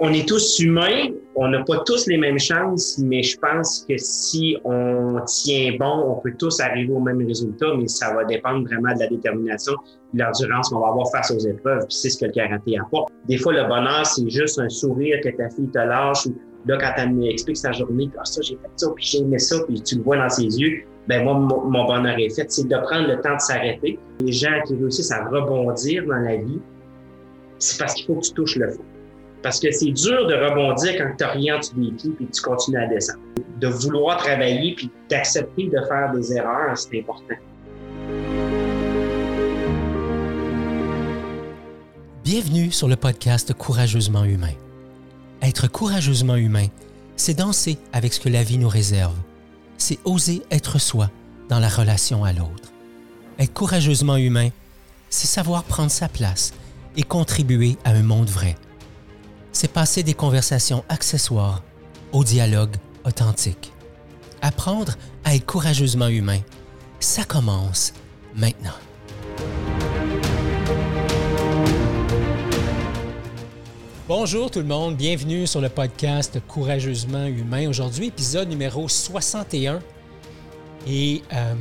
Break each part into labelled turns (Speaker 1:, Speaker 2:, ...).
Speaker 1: on, est tous humains, on n'a pas tous les mêmes chances, mais je pense que si on tient bon, on peut tous arriver au même résultat, mais ça va dépendre vraiment de la détermination et de l'endurance qu'on va avoir face aux épreuves, puis c'est ce que le karaté apporte. Des fois, le bonheur, c'est juste un sourire que ta fille te lâche, ou là, quand elle m'explique sa journée, ah, ça, j'ai fait ça, puis j'ai aimé ça, puis tu le vois dans ses yeux, ben moi, mon, bonheur est fait. C'est de prendre le temps de s'arrêter. Les gens qui réussissent à rebondir dans la vie, c'est parce qu'il faut que tu touches le fond. Parce que c'est dur de rebondir quand tu rien en dessous des pieds et tu continues à descendre. De vouloir travailler puis d'accepter de faire des erreurs, c'est important.
Speaker 2: Bienvenue sur le podcast Courageusement humain. Être courageusement humain, c'est danser avec ce que la vie nous réserve. C'est oser être soi dans la relation à l'autre. Être courageusement humain, c'est savoir prendre sa place et contribuer à un monde vrai c'est passer des conversations accessoires au dialogue authentique. Apprendre à être courageusement humain, ça commence maintenant. Bonjour tout le monde, bienvenue sur le podcast Courageusement humain. Aujourd'hui, épisode numéro 61. Et, euh,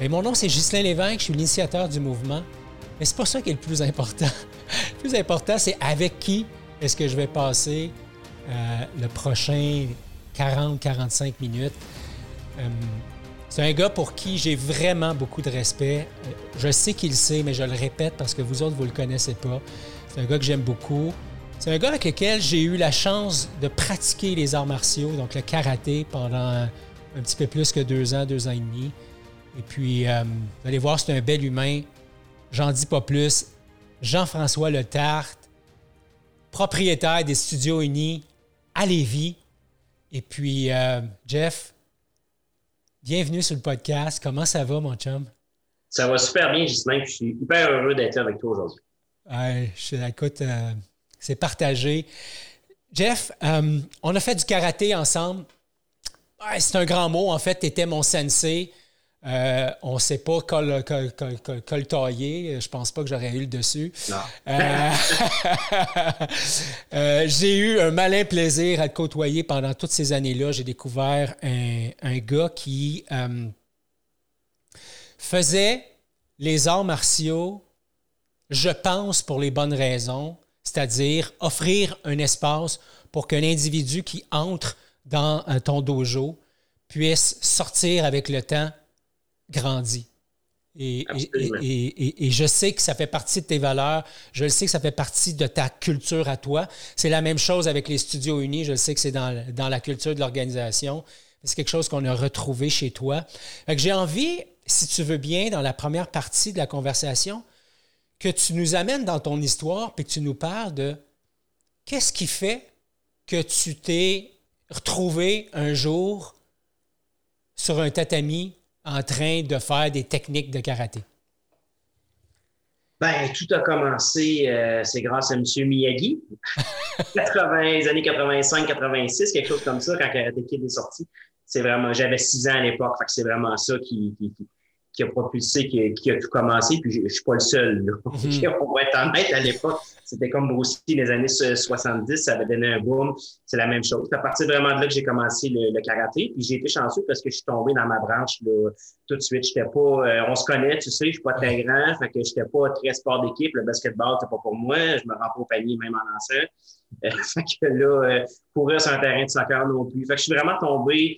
Speaker 2: et mon nom, c'est Ghislain Lévesque, je suis l'initiateur du mouvement. Mais c'est pas ça qui est le plus important. le plus important, c'est avec qui est-ce que je vais passer euh, le prochain 40-45 minutes? Euh, c'est un gars pour qui j'ai vraiment beaucoup de respect. Euh, je sais qu'il le sait, mais je le répète parce que vous autres, vous ne le connaissez pas. C'est un gars que j'aime beaucoup. C'est un gars avec lequel j'ai eu la chance de pratiquer les arts martiaux, donc le karaté, pendant un petit peu plus que deux ans, deux ans et demi. Et puis, vous allez voir, c'est un bel humain. J'en dis pas plus. Jean-François Le Tarte, propriétaire des Studios Unis à Lévis. Et puis, euh, Jeff, bienvenue sur le podcast. Comment ça va, mon chum?
Speaker 1: Ça va super bien, Gislain. Je suis hyper heureux d'être avec toi aujourd'hui.
Speaker 2: Ouais, je, écoute, euh, c'est partagé. Jeff, euh, on a fait du karaté ensemble. c'est un grand mot. En fait, tu étais mon sensei. Euh, on ne sait pas col, tailler. Je pense pas que j'aurais eu le dessus. Euh, euh, j'ai eu un malin plaisir à te côtoyer pendant toutes ces années-là. J'ai découvert un, un, gars qui faisait les arts martiaux, je pense, pour les bonnes raisons, c'est-à-dire offrir un espace pour qu'un individu qui entre dans ton dojo puisse sortir avec le temps grandit. Et, et, et, je sais que ça fait partie de tes valeurs. Je le sais que ça fait partie de ta culture à toi. C'est la même chose avec les studios unis. Je le sais que c'est dans, dans, la culture de l'organisation. C'est quelque chose qu'on a retrouvé chez toi. J'ai envie, si tu veux bien, dans la première partie de la conversation, que tu nous amènes dans ton histoire puis que tu nous parles de qu'est-ce qui fait que tu t'es retrouvé un jour sur un tatami en train de faire des techniques de karaté?
Speaker 1: Ben, tout a commencé, euh, c'est grâce à M. Miyagi, 80, les années 85-86, quelque chose comme ça, quand Karate Kid est sorti. C'est vraiment, j'avais six ans à l'époque, c'est vraiment ça qui, qui a propulsé, qui, qui, a tout commencé, puis je, ne suis pas le seul. Là. On va être honnête, à l'époque, c'était comme aussi les années 70, ça avait donné un boom. C'est la même chose. C'est à partir vraiment de là que j'ai commencé le, karaté. Puis j'ai été chanceux parce que je suis tombé dans ma branche là, tout de suite. J'étais pas, euh, on se connaît, tu sais, je suis pas très grand, fait que j'étais pas très sport d'équipe. Le basketball, c'était pas pour moi. Je me rends pas au panier même en lançant. Euh, fait que là, euh, courir sur un terrain de soccer non plus. Fait que je suis vraiment tombé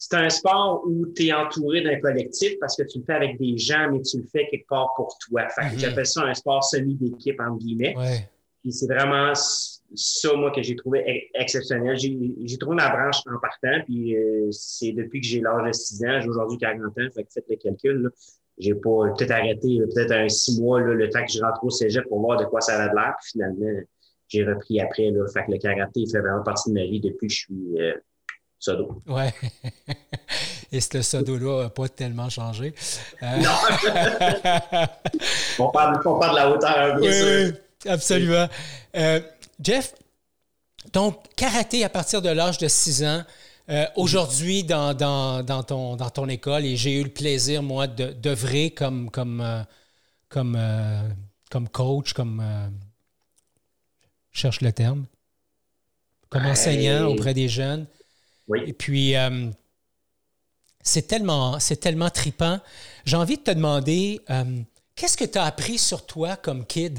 Speaker 1: c'est un sport où tu es entouré d'un collectif parce que tu le fais avec des gens, mais tu le fais quelque part pour toi. Fait mhm. j'appelle ça un sport semi-d'équipe, entre guillemets. Puis c'est vraiment ça, moi, que j'ai trouvé exceptionnel. J'ai trouvé ma branche en partant, puis euh, c'est depuis que j'ai l'âge de 6 ans, j'ai aujourd'hui 40 ans, fait que faites le calcul. J'ai pas peut-être arrêté peut-être un six mois là, le temps que je rentre au cégep pour voir de quoi ça a l'air. Puis finalement, j'ai repris après. Là, fait que le karaté fait vraiment partie de ma vie depuis que je suis euh, Sodo.
Speaker 2: Ouais. Et ce Sodo-là n'a pas tellement changé.
Speaker 1: Euh, non. on, parle, de la hauteur, bien
Speaker 2: oui, Oui, absolument. Euh, Jeff, donc, karaté à partir de l'âge de 6 ans. Euh, aujourd'hui, dans, dans, ton, dans ton école, et j'ai eu le plaisir, moi, d'œuvrer comme, comme, comme, comme coach, comme cherche le terme, comme enseignant auprès des jeunes.
Speaker 1: Oui.
Speaker 2: Et puis, euh, c'est tellement, c'est tellement tripant. J'ai envie de te demander, euh, qu'est-ce que tu as appris sur toi comme kid?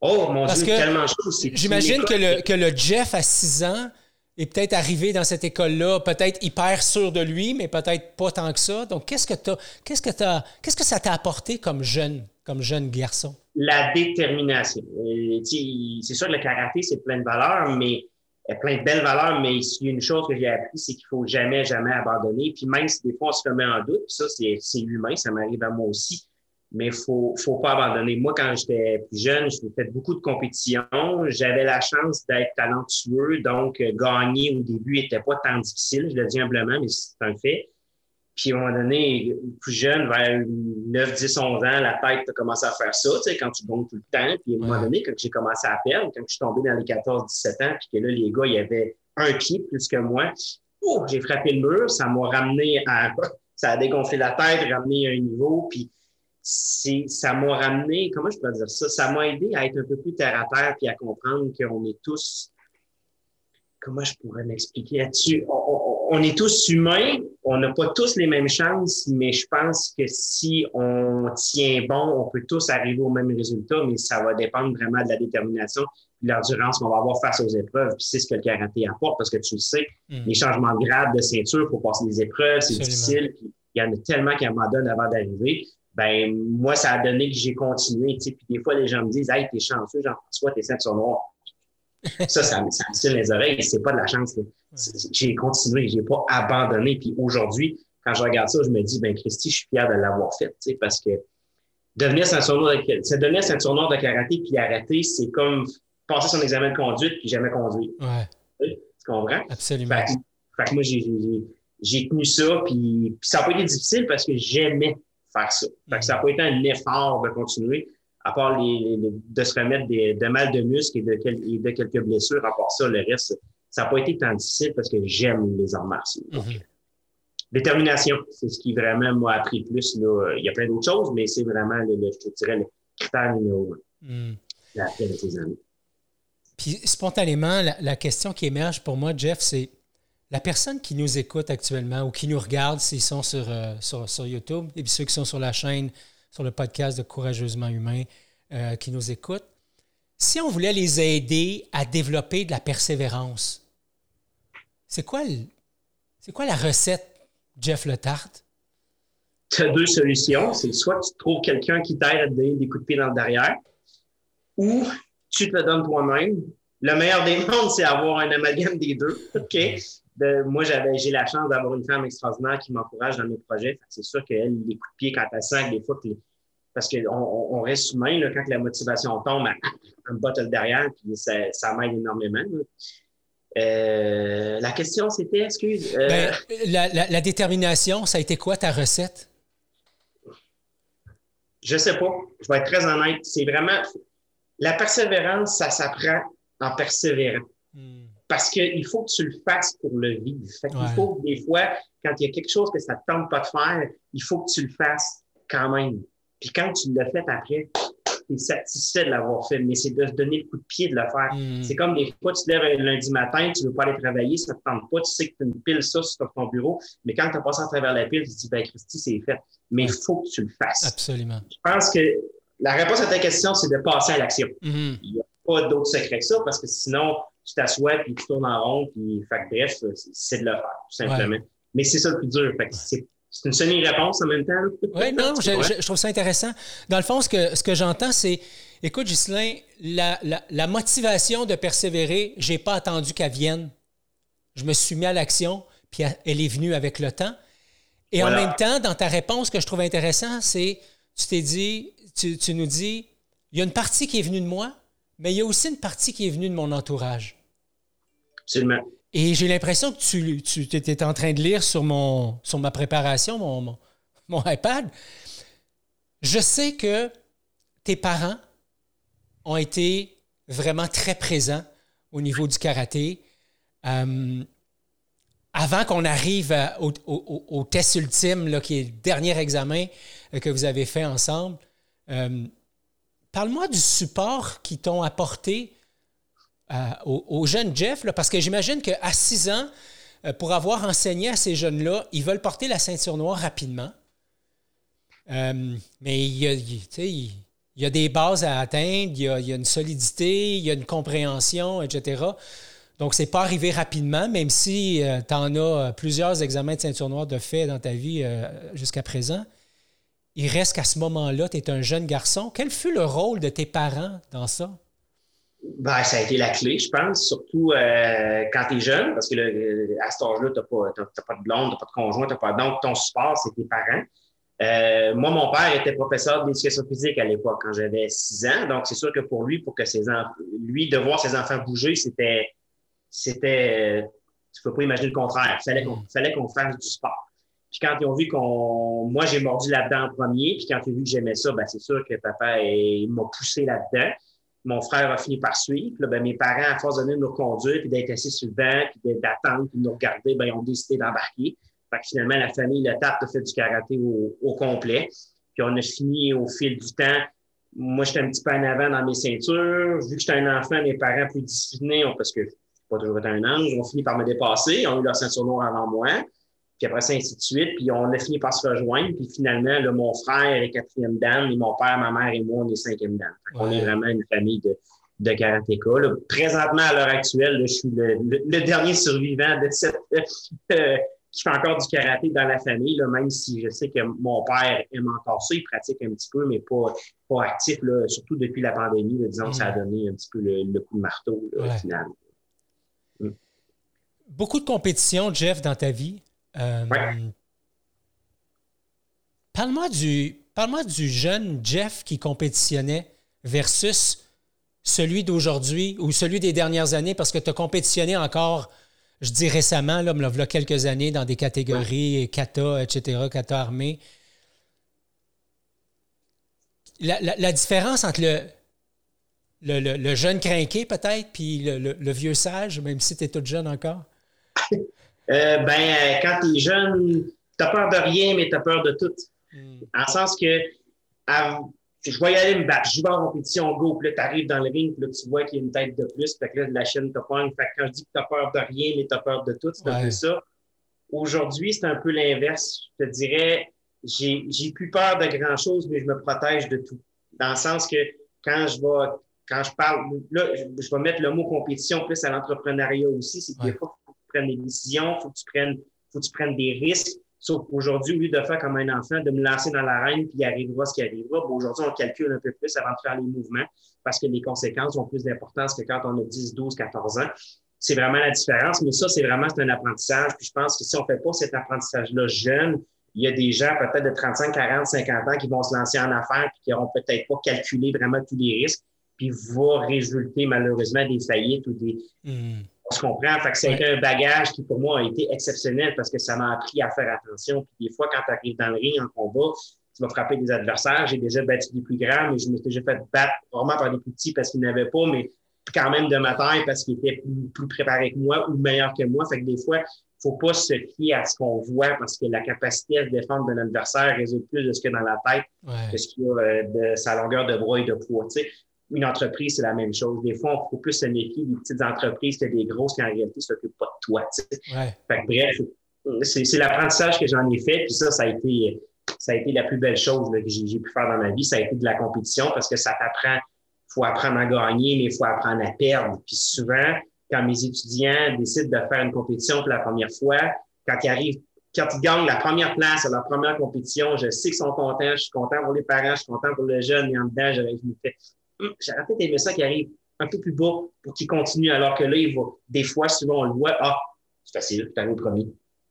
Speaker 1: Oh, mon Dieu, tellement chaud.
Speaker 2: J'imagine que le, que le Jeff à 6 ans est peut-être arrivé dans cette école-là, peut-être hyper sûr de lui, mais peut-être pas tant que ça. Donc, qu'est-ce que, qu'est-ce que, qu'est-ce que ça t'a apporté comme jeune, comme jeune garçon?
Speaker 1: La détermination. Euh, c'est sûr que le karaté, c'est plein de valeurs, mais plein de belles valeurs, mais il y a une chose que j'ai appris, c'est qu'il faut jamais, jamais abandonner. Puis même si des fois on se remet en doute, ça, c'est humain, ça m'arrive à moi aussi mais faut faut pas abandonner. Moi, quand j'étais plus jeune, j'ai fait beaucoup de compétitions. J'avais la chance d'être talentueux, donc euh, gagner au début n'était pas tant difficile, je le dis humblement, mais c'est un fait. Puis à un moment donné, plus jeune, vers 9, 10, 11 ans, la tête a commencé à faire ça, tu sais, quand tu gonnes tout le temps. Puis à un moment donné, quand j'ai commencé à perdre, quand je suis tombé dans les 14, 17 ans, puis que là, les gars, il y avait un pied plus que moi, oh, j'ai frappé le mur, ça m'a ramené à... Ça a dégonflé la tête, ramené à un niveau, puis ça m'a ramené, comment je peux dire ça? Ça m'a aidé à être un peu plus terre à terre puis à comprendre qu'on est tous, comment je pourrais m'expliquer là-dessus? On, est tous humains, on n'a pas tous les mêmes chances, mais je pense que si on tient bon, on peut tous arriver au même résultat, mais ça va dépendre vraiment de la détermination et de l'endurance qu'on va avoir face aux épreuves. Puis c'est ce que le karaté apporte, parce que tu le sais, mm. les changements de grade, de ceinture pour passer des épreuves, c'est difficile. Puis il y en a tellement qui abandonnent avant d'arriver ben moi, ça a donné que j'ai continué. Puis des fois, les gens me disent Hey, t'es chanceux, Jean-François, t'es ceinture noire. Ça, ça, me tire les oreilles. C'est pas de la chance. J'ai continué, j'ai pas abandonné. Puis aujourd'hui, quand je regarde ça, je me dis, ben Christy, je suis fier de l'avoir fait, parce que devenir ceinture noire de, devenir ceinture noire de karaté puis arrêter, c'est comme passer son examen de conduite puis jamais conduire.
Speaker 2: Ouais.
Speaker 1: Tu comprends?
Speaker 2: Absolument.
Speaker 1: Fait, que moi, j'ai tenu ça, puis, puis ça n'a pas été difficile parce que j'aimais faire ça. Fait que ça n'a pas été un effort de continuer, à part les, de se remettre des, de mal de muscles et de, de, quelques blessures. À part ça, le reste, ça n'a pas été tant difficile parce que j'aime les arts martiaux. Mm-hmm. Détermination, c'est ce qui vraiment m'a appris plus. Là. Il y a plein d'autres choses, mais c'est vraiment, le, je dirais, le critère numéro un. Mm.
Speaker 2: Puis spontanément, la, question qui émerge pour moi, Jeff, c'est la personne qui nous écoute actuellement ou qui nous regarde s'ils sont euh, sur, sur, YouTube, et puis ceux qui sont sur la chaîne, sur le podcast de Courageusement Humain, euh, qui nous écoutent, si on voulait les aider à développer de la persévérance, c'est quoi, c'est quoi la recette, Jeff Le Tarte?
Speaker 1: Tu as deux solutions. C'est soit tu trouves quelqu'un qui t'aide à te donner des coups de pied dans le derrière, ou tu te le donnes toi-même. Le meilleur des mondes, c'est avoir un amalgame des deux. OK? Moi, j'avais, j'ai la chance d'avoir une femme extraordinaire qui m'encourage dans mes projets. C'est sûr qu'elle, les coups de pied quand elle sent, des fois, parce qu'on on, reste humain, là, quand la motivation tombe, elle, me botte derrière, puis ça, ça m'aide énormément. Euh, la question, c'était, excuse.
Speaker 2: Euh, ben, la, la, détermination, ça a été quoi ta recette?
Speaker 1: Je sais pas. Je vais être très honnête. C'est vraiment. La persévérance, ça s'apprend en persévérant. Hmm parce qu'il faut que tu le fasses pour le vivre. Fait Il faut que des fois, quand il y a quelque chose que ça ne te tente pas de faire, il faut que tu le fasses quand même. Puis quand tu l'as fait après, tu es satisfait de l'avoir fait, mais c'est de se donner le coup de pied de le faire. Hmm. C'est comme des fois, tu te lèves lundi matin, tu ne veux pas aller travailler, ça ne te tente pas, tu sais que tu as une pile ça sur ton bureau, mais quand tu as passé à travers la pile, tu te dis, ben Christy, c'est fait. Mais il faut que tu le fasses.
Speaker 2: Absolument.
Speaker 1: Je pense que la réponse à ta question, c'est de passer à l'action. Hmm. Il n'y a pas d'autre secret que ça, parce que sinon, tu t'assois, puis tu tournes en rond, puis fait bref, c'est de le faire, tout simplement. Mais c'est ça le plus dur. c'est une semi-réponse en même temps.
Speaker 2: Oui, non, je, trouve ça intéressant. Dans le fond, ce que, ce que j'entends, c'est écoute, Ghislain, la, la, motivation de persévérer, je n'ai pas attendu qu'elle vienne. Je me suis mis à l'action, puis elle est venue avec le temps. Et en même temps, dans ta réponse, ce que je trouve intéressant, c'est tu t'es dit, tu, tu nous dis, il y a une partie qui est venue de moi, mais il y a aussi une partie qui est venue de mon entourage. Et j'ai l'impression que tu, étais en train de lire sur, mon, sur ma préparation, mon, mon, iPad. Je sais que tes parents ont été vraiment très présents au niveau du karaté. Euh, avant qu'on arrive au, au, test ultime, là, qui est le dernier examen euh, que vous avez fait ensemble, euh, parle-moi du support qu'ils t'ont apporté euh, au, jeune Jeff, parce que j'imagine qu'à 6 ans, euh, pour avoir enseigné à ces jeunes-là, ils veulent porter la ceinture noire rapidement. Euh, mais il y, a, des bases à atteindre, il y, a, une solidité, il y a une compréhension, etc. Donc, c'est pas arrivé rapidement, même si tu en as plusieurs examens de ceinture noire de fait dans ta vie jusqu'à présent. Il reste qu'à ce moment-là, tu es un jeune garçon. Quel fut le rôle de tes parents dans ça?
Speaker 1: Ben, ça a été la clé, je pense, surtout euh, quand tu es jeune, parce que à cet âge-là, tu n'as pas, pas, de blonde, tu pas de conjoint, tu pas. Donc, ton support, c'est tes parents. Euh, moi, mon père était professeur d'éducation physique à l'époque, quand j'avais six ans. Donc, c'est sûr que pour lui, pour que ses enfants, lui, de voir ses enfants bouger, c'était, c'était, tu peux pas imaginer le contraire. Il fallait qu'on, fallait qu'on fasse du sport. Puis quand ils ont vu qu'on, moi, j'ai mordu là-dedans en premier, puis quand ils ont vu que j'aimais ça, ben, c'est sûr que papa, il m'a poussé là-dedans mon frère a fini par suivre. ben, mes parents, à force de nous conduire, puis d'être assis sur le banc, puis d'attendre, puis de nous regarder, ben, ils ont décidé d'embarquer. Fait que finalement, la famille, le TAP, a fait du karaté au, complet. Puis on a fini au fil du temps. Moi, j'étais un petit peu en avant dans mes ceintures. Vu que j'étais un enfant, mes parents plus disciplinés, parce que je pas toujours été un ange, ont fini par me dépasser. Ils ont eu leur ceinture noire avant moi puis après ça, ainsi de suite. Puis on a fini par se rejoindre. Puis finalement, là, mon frère est quatrième dan, et mon père, ma mère et moi, on est cinquième dan. On est vraiment une famille de, de karatéka. Présentement, à l'heure actuelle, je suis le, dernier survivant de cette euh, qui fait encore du karaté dans la famille, là, même si je sais que mon père aime encore ça, il pratique un petit peu, mais pas, pas actif, là, surtout depuis la pandémie. disons que ça a mm. donné un petit peu le, coup de marteau au final.
Speaker 2: Mm. Beaucoup de compétition, Jeff, dans ta vie. Euh, parle-moi du, parle du jeune Jeff qui compétitionnait versus celui d'aujourd'hui ou celui des dernières années, parce que tu as compétitionné encore, je dis récemment, là, il y a quelques années, dans des catégories kata, etc., kata armé. La, différence entre le, le, jeune crinqué, peut-être, puis le, vieux sage, même si tu es toute jeune encore?
Speaker 1: Euh, ben, euh, quand tu es jeune, tu peur de rien, mais tu as peur de tout. Hmm. En sens que je vais y aller me battre, je vais en compétition, go, puis là, tu arrives dans le ring, puis là, tu vois qu'il y a une tête de plus, puis là, la chaîne te pogne. Fait que quand je dis que tu as peur de rien, mais tu as peur de tout, c'est un peu ça. Aujourd'hui, c'est un peu l'inverse. Je te dirais, j'ai plus peur de grand-chose, mais je me protège de tout. Dans le sens que quand je vais, quand je parle, là, je vais mettre le mot compétition plus à l'entrepreneuriat aussi, c'est des fois, prennes des décisions, il faut que tu prennes, faut que tu prennes des risques. Sauf qu'aujourd'hui, au lieu de faire comme un enfant, de me lancer dans l'arène, puis il arrivera ce qui arrivera, bon, aujourd'hui, on calcule un peu plus avant de faire les mouvements parce que les conséquences ont plus d'importance que quand on a 10, 12, 14 ans. C'est vraiment la différence, mais ça, c'est vraiment un apprentissage. Puis je pense que si on ne fait pas cet apprentissage-là jeune, il y a des gens peut-être de 35, 40, 50 ans qui vont se lancer en affaires puis qui n'auront peut-être pas calculé vraiment tous les risques, puis va résulter malheureusement des faillites ou des, hmm. On se comprend. Fait que c'est un bagage qui, pour moi, a été exceptionnel parce que ça m'a appris à faire attention. Puis des fois, quand tu arrives dans le ring en combat, tu vas frapper des adversaires. J'ai déjà battu des plus grands, mais je me suis déjà fait battre vraiment par des plus petits parce qu'ils n'avaient pas, mais quand même de ma taille parce qu'ils étaient plus, préparés que moi ou meilleurs que moi. Fait que des fois, il faut pas se fier à ce qu'on voit parce que la capacité à se défendre de l'adversaire résulte plus de ce qu'il y a dans la tête que ce qu'il y a euh, de sa longueur de bras et de poids une entreprise, c'est la même chose. Des fois, on faut plus se méfier des petites entreprises que des grosses qui, en réalité, ne s'occupent pas de toi. bref, c'est l'apprentissage que j'en ai fait. Puis ça, ça a été, ça a été la plus belle chose que j'ai pu faire dans ma vie. Ça a été de la compétition parce que ça t'apprend. Il faut apprendre à gagner, mais il faut apprendre à perdre. Puis souvent, quand mes étudiants décident de faire une compétition pour la première fois, quand ils arrivent, quand ils gagnent la première place à leur première compétition, je sais qu'ils sont contents, je suis content pour les parents, je suis content pour le jeune, et en dedans, je, me fais j'aurais peut-être aimé ça qui arrive un peu plus bas pour qu'il continue, alors que là, il va, des fois, souvent, on le voit, ah, c'est facile, tu arrives premier.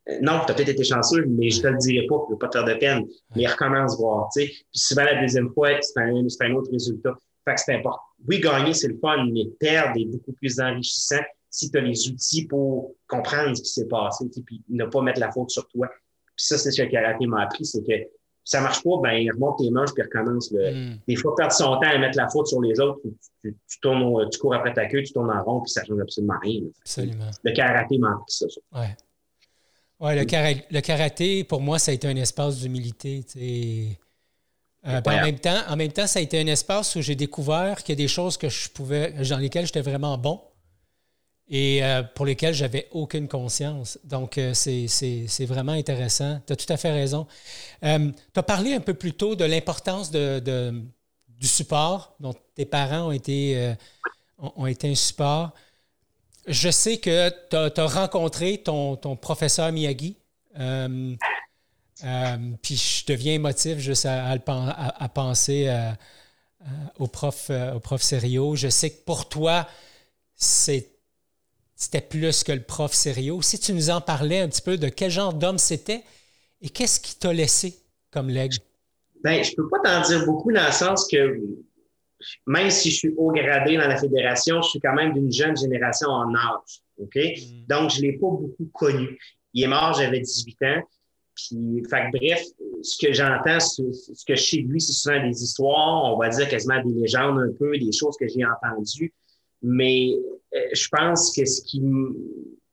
Speaker 1: Euh, non, tu as peut-être été chanceux, mais je te le dirai pas, je ne veux pas te faire de peine. Mais il recommence voir, tu sais. Puis souvent, la deuxième fois, c'est un, un, autre résultat. Fait que c'est important. Oui, gagner, c'est le fun, mais perdre est beaucoup plus enrichissant si tu as les outils pour comprendre ce qui s'est passé, puis ne pas mettre la faute sur toi. Puis ça, c'est ce que le karaté m'a appris, c'est que ça marche pas, ben, il remonte tes manches puis recommence. Hmm. Des fois, perdre son temps à mettre la faute sur les autres, tu, tournes, tu cours après ta queue, tu tournes en rond, puis ça change absolument rien.
Speaker 2: Absolument.
Speaker 1: Le karaté m'a appris ça.
Speaker 2: Ouais. Ouais, le, le, karaté, pour moi, ça a été un espace d'humilité. Euh, en, même temps, en même temps, ça a été un espace où j'ai découvert qu'il y a des choses que je pouvais, dans lesquelles j'étais vraiment bon et euh, pour lesquelles j'avais aucune conscience. Donc, euh, c'est vraiment intéressant. Tu as tout à fait raison. tu as parlé un peu plus tôt de l'importance de, du support, dont tes parents ont été, ont, été un support. Je sais que tu as, rencontré ton, ton professeur Miyagi. Euh, puis je deviens émotif juste à, penser euh, euh, au, prof, au prof Serio. Je sais que pour toi, c'était plus que le prof Serio. Si tu nous en parlais un petit peu de quel genre d'homme c'était et qu'est-ce qui t'a laissé comme legs?
Speaker 1: Ben, je peux pas t'en dire beaucoup dans le sens que même si je suis haut gradé dans la fédération, je suis quand même d'une jeune génération en âge. OK? Mm. Donc, je ne l'ai pas beaucoup connu. Il est mort, j'avais 18 ans. Puis, fait bref, ce que j'entends, ce, que je sais de lui, c'est souvent des histoires, on va dire quasiment des légendes un peu, des choses que j'ai entendues. Mais je pense que ce qui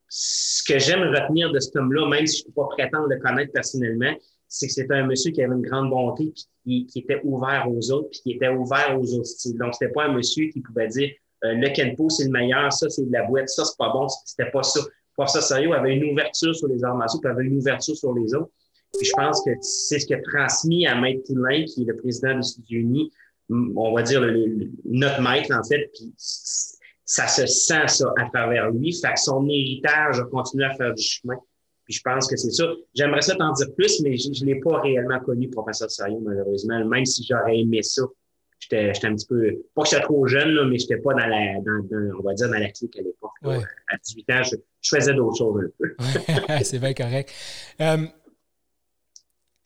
Speaker 1: ce que j'aime retenir de cet homme-là, même si je ne peux pas prétendre le connaître personnellement, c'est que c'était un monsieur qui avait une grande bonté, puis qui, était ouvert aux autres, puis qui était ouvert aux autres styles. Donc, c'était pas un monsieur qui pouvait dire euh, le Kenpo, c'est le meilleur, ça, c'est de la boîte, ça, c'est pas bon. C'était pas ça professeur Sérieux avait une ouverture sur les arts martiaux, puis avait une ouverture sur les autres. Puis je pense que c'est ce qui a transmis à Maître Poulain, qui est le président des États-Unis, on va dire notre maître, en fait, ça se sent ça à travers lui. Fait que son héritage a continué à faire du chemin. Puis je pense que c'est ça. J'aimerais ça t'en dire plus, mais je ne l'ai pas réellement connu, professeur Sérieux, malheureusement, même si j'aurais aimé ça j'étais un petit peu, pas que j'étais trop jeune, là, mais j'étais pas dans la, dans, on va dire, dans la clique à l'époque. À 18 ans, je, faisais d'autres choses un
Speaker 2: peu. c'est bien correct. Euh,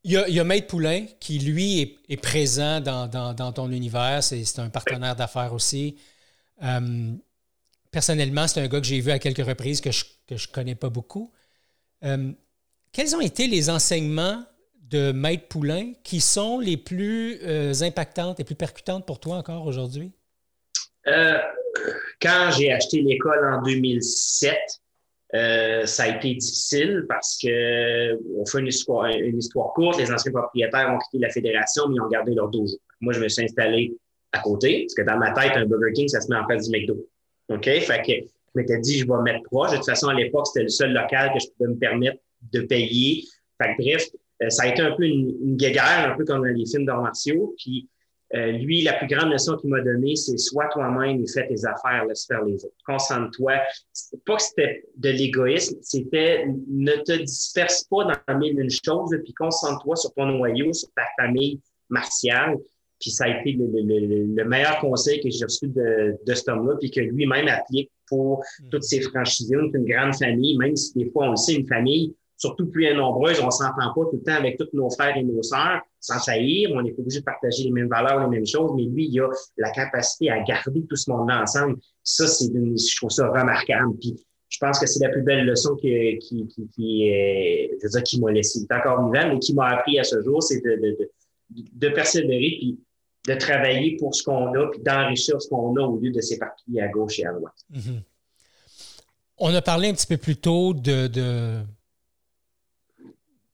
Speaker 2: il, y a, il y, a, Maître Poulain qui, lui, est, présent dans, dans, ton univers. C'est un partenaire d'affaires aussi. Euh, personnellement, c'est un gars que j'ai vu à quelques reprises que je ne connais pas beaucoup. Euh, quels ont été les enseignements de Maître Poulain qui sont les plus euh, impactantes, les plus percutantes pour toi encore aujourd'hui?
Speaker 1: Euh, quand j'ai acheté l'école en 2007, euh, ça a été difficile parce que on fait une histoire, une histoire courte. Les anciens propriétaires ont quitté la fédération, mais ils ont gardé leur dojo. Moi, je me suis installé à côté, parce que dans ma tête, un Burger King, ça se met en face du McDo. OK? Fait que je m'étais dit, je vais mettre proche. De toute façon, à l'époque, c'était le seul local que je pouvais me permettre de payer. Fait que bref, euh, ça a été un peu une, une guéguerre, un peu comme dans les films d'arts martiaux. Puis euh, lui, la plus grande leçon qu'il m'a donnée, c'est sois toi-même et fais tes affaires, laisse faire les autres. Concentre-toi. Pas que c'était de l'égoïsme, c'était ne te disperse pas dans mille une choses, puis concentre-toi sur ton noyau, sur ta famille martiale. Puis ça a été le, meilleur conseil que j'ai reçu de, de cet homme-là, puis que lui-même applique pour hmm. toutes ses franchisés. une grande famille, même si des fois on le sait, une famille, surtout plus nombreuse, on s'entend pas tout le temps avec tous nos frères et nos sœurs, sans saillir, on n'est pas obligé de partager les mêmes valeurs, les mêmes choses, mais lui, il a la capacité à garder tout ce monde-là ensemble. Ça, c'est je trouve ça remarquable. Puis, je pense que c'est la plus belle leçon qui, qui, qui, qui, je veux dire, qui m'a laissé. Il est encore vivant, mais qui m'a appris à ce jour, c'est de, de, de, de, persévérer puis de travailler pour ce qu'on a puis d'enrichir ce qu'on a au lieu de s'éparpiller à gauche et à droite.
Speaker 2: Mm-hmm. On a parlé un petit peu plus tôt de, de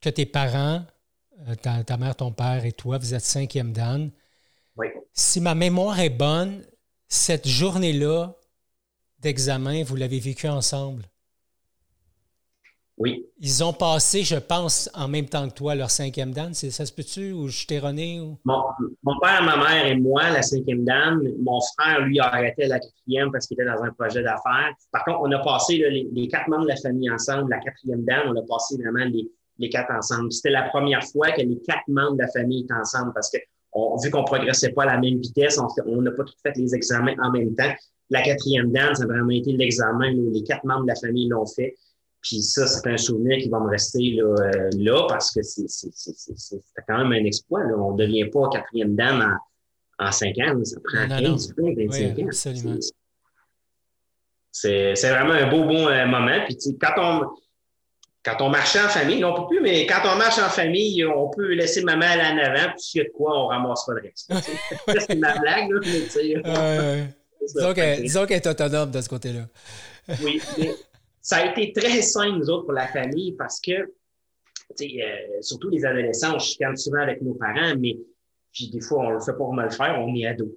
Speaker 2: que tes parents, euh, ta, mère, ton père et toi, vous êtes cinquième Dan.
Speaker 1: Oui.
Speaker 2: Si ma mémoire est bonne, cette journée-là d'examen, vous l'avez vécu ensemble?
Speaker 1: Oui.
Speaker 2: Ils ont passé, je pense, en même temps que toi, leur cinquième Dan. Ça se peut-tu? Ou je t'ai rené? Ou...
Speaker 1: Mon, père, ma mère et moi, la cinquième Dan. Mon frère, lui, a arrêté la quatrième parce qu'il était dans un projet d'affaires. Par contre, on a passé les, les, quatre membres de la famille ensemble. La quatrième Dan, on a passé vraiment les, les quatre ensemble. C'était la première fois que les quatre membres de la famille étaient ensemble parce que vu qu'on progressait pas à la même vitesse, on n'a pas tout fait les examens en même temps. La quatrième dame, ça a vraiment été l'examen où les quatre membres de la famille l'ont fait. Puis ça, c'est un souvenir qui va me rester là, euh, parce que c'est quand même un exploit. On ne devient pas quatrième dame en, cinq ans. Ça prend 15, 20, 25 ans. C'est vraiment un beau, bon euh, moment. Puis quand on quand on marchait en famille, on peut plus, mais quand on marche en famille, on peut laisser maman aller en avant, puis s'il y a de quoi, on ramasse pas le reste. c'est ma blague, là, mais tu
Speaker 2: sais. disons qu'elle est autonome de ce côté-là.
Speaker 1: oui, mais ça a été très simple, nous autres, pour la famille, parce que, euh, surtout les adolescents, on chicane souvent avec nos parents, mais Puis des fois, on le fait pour me le faire, on est ado.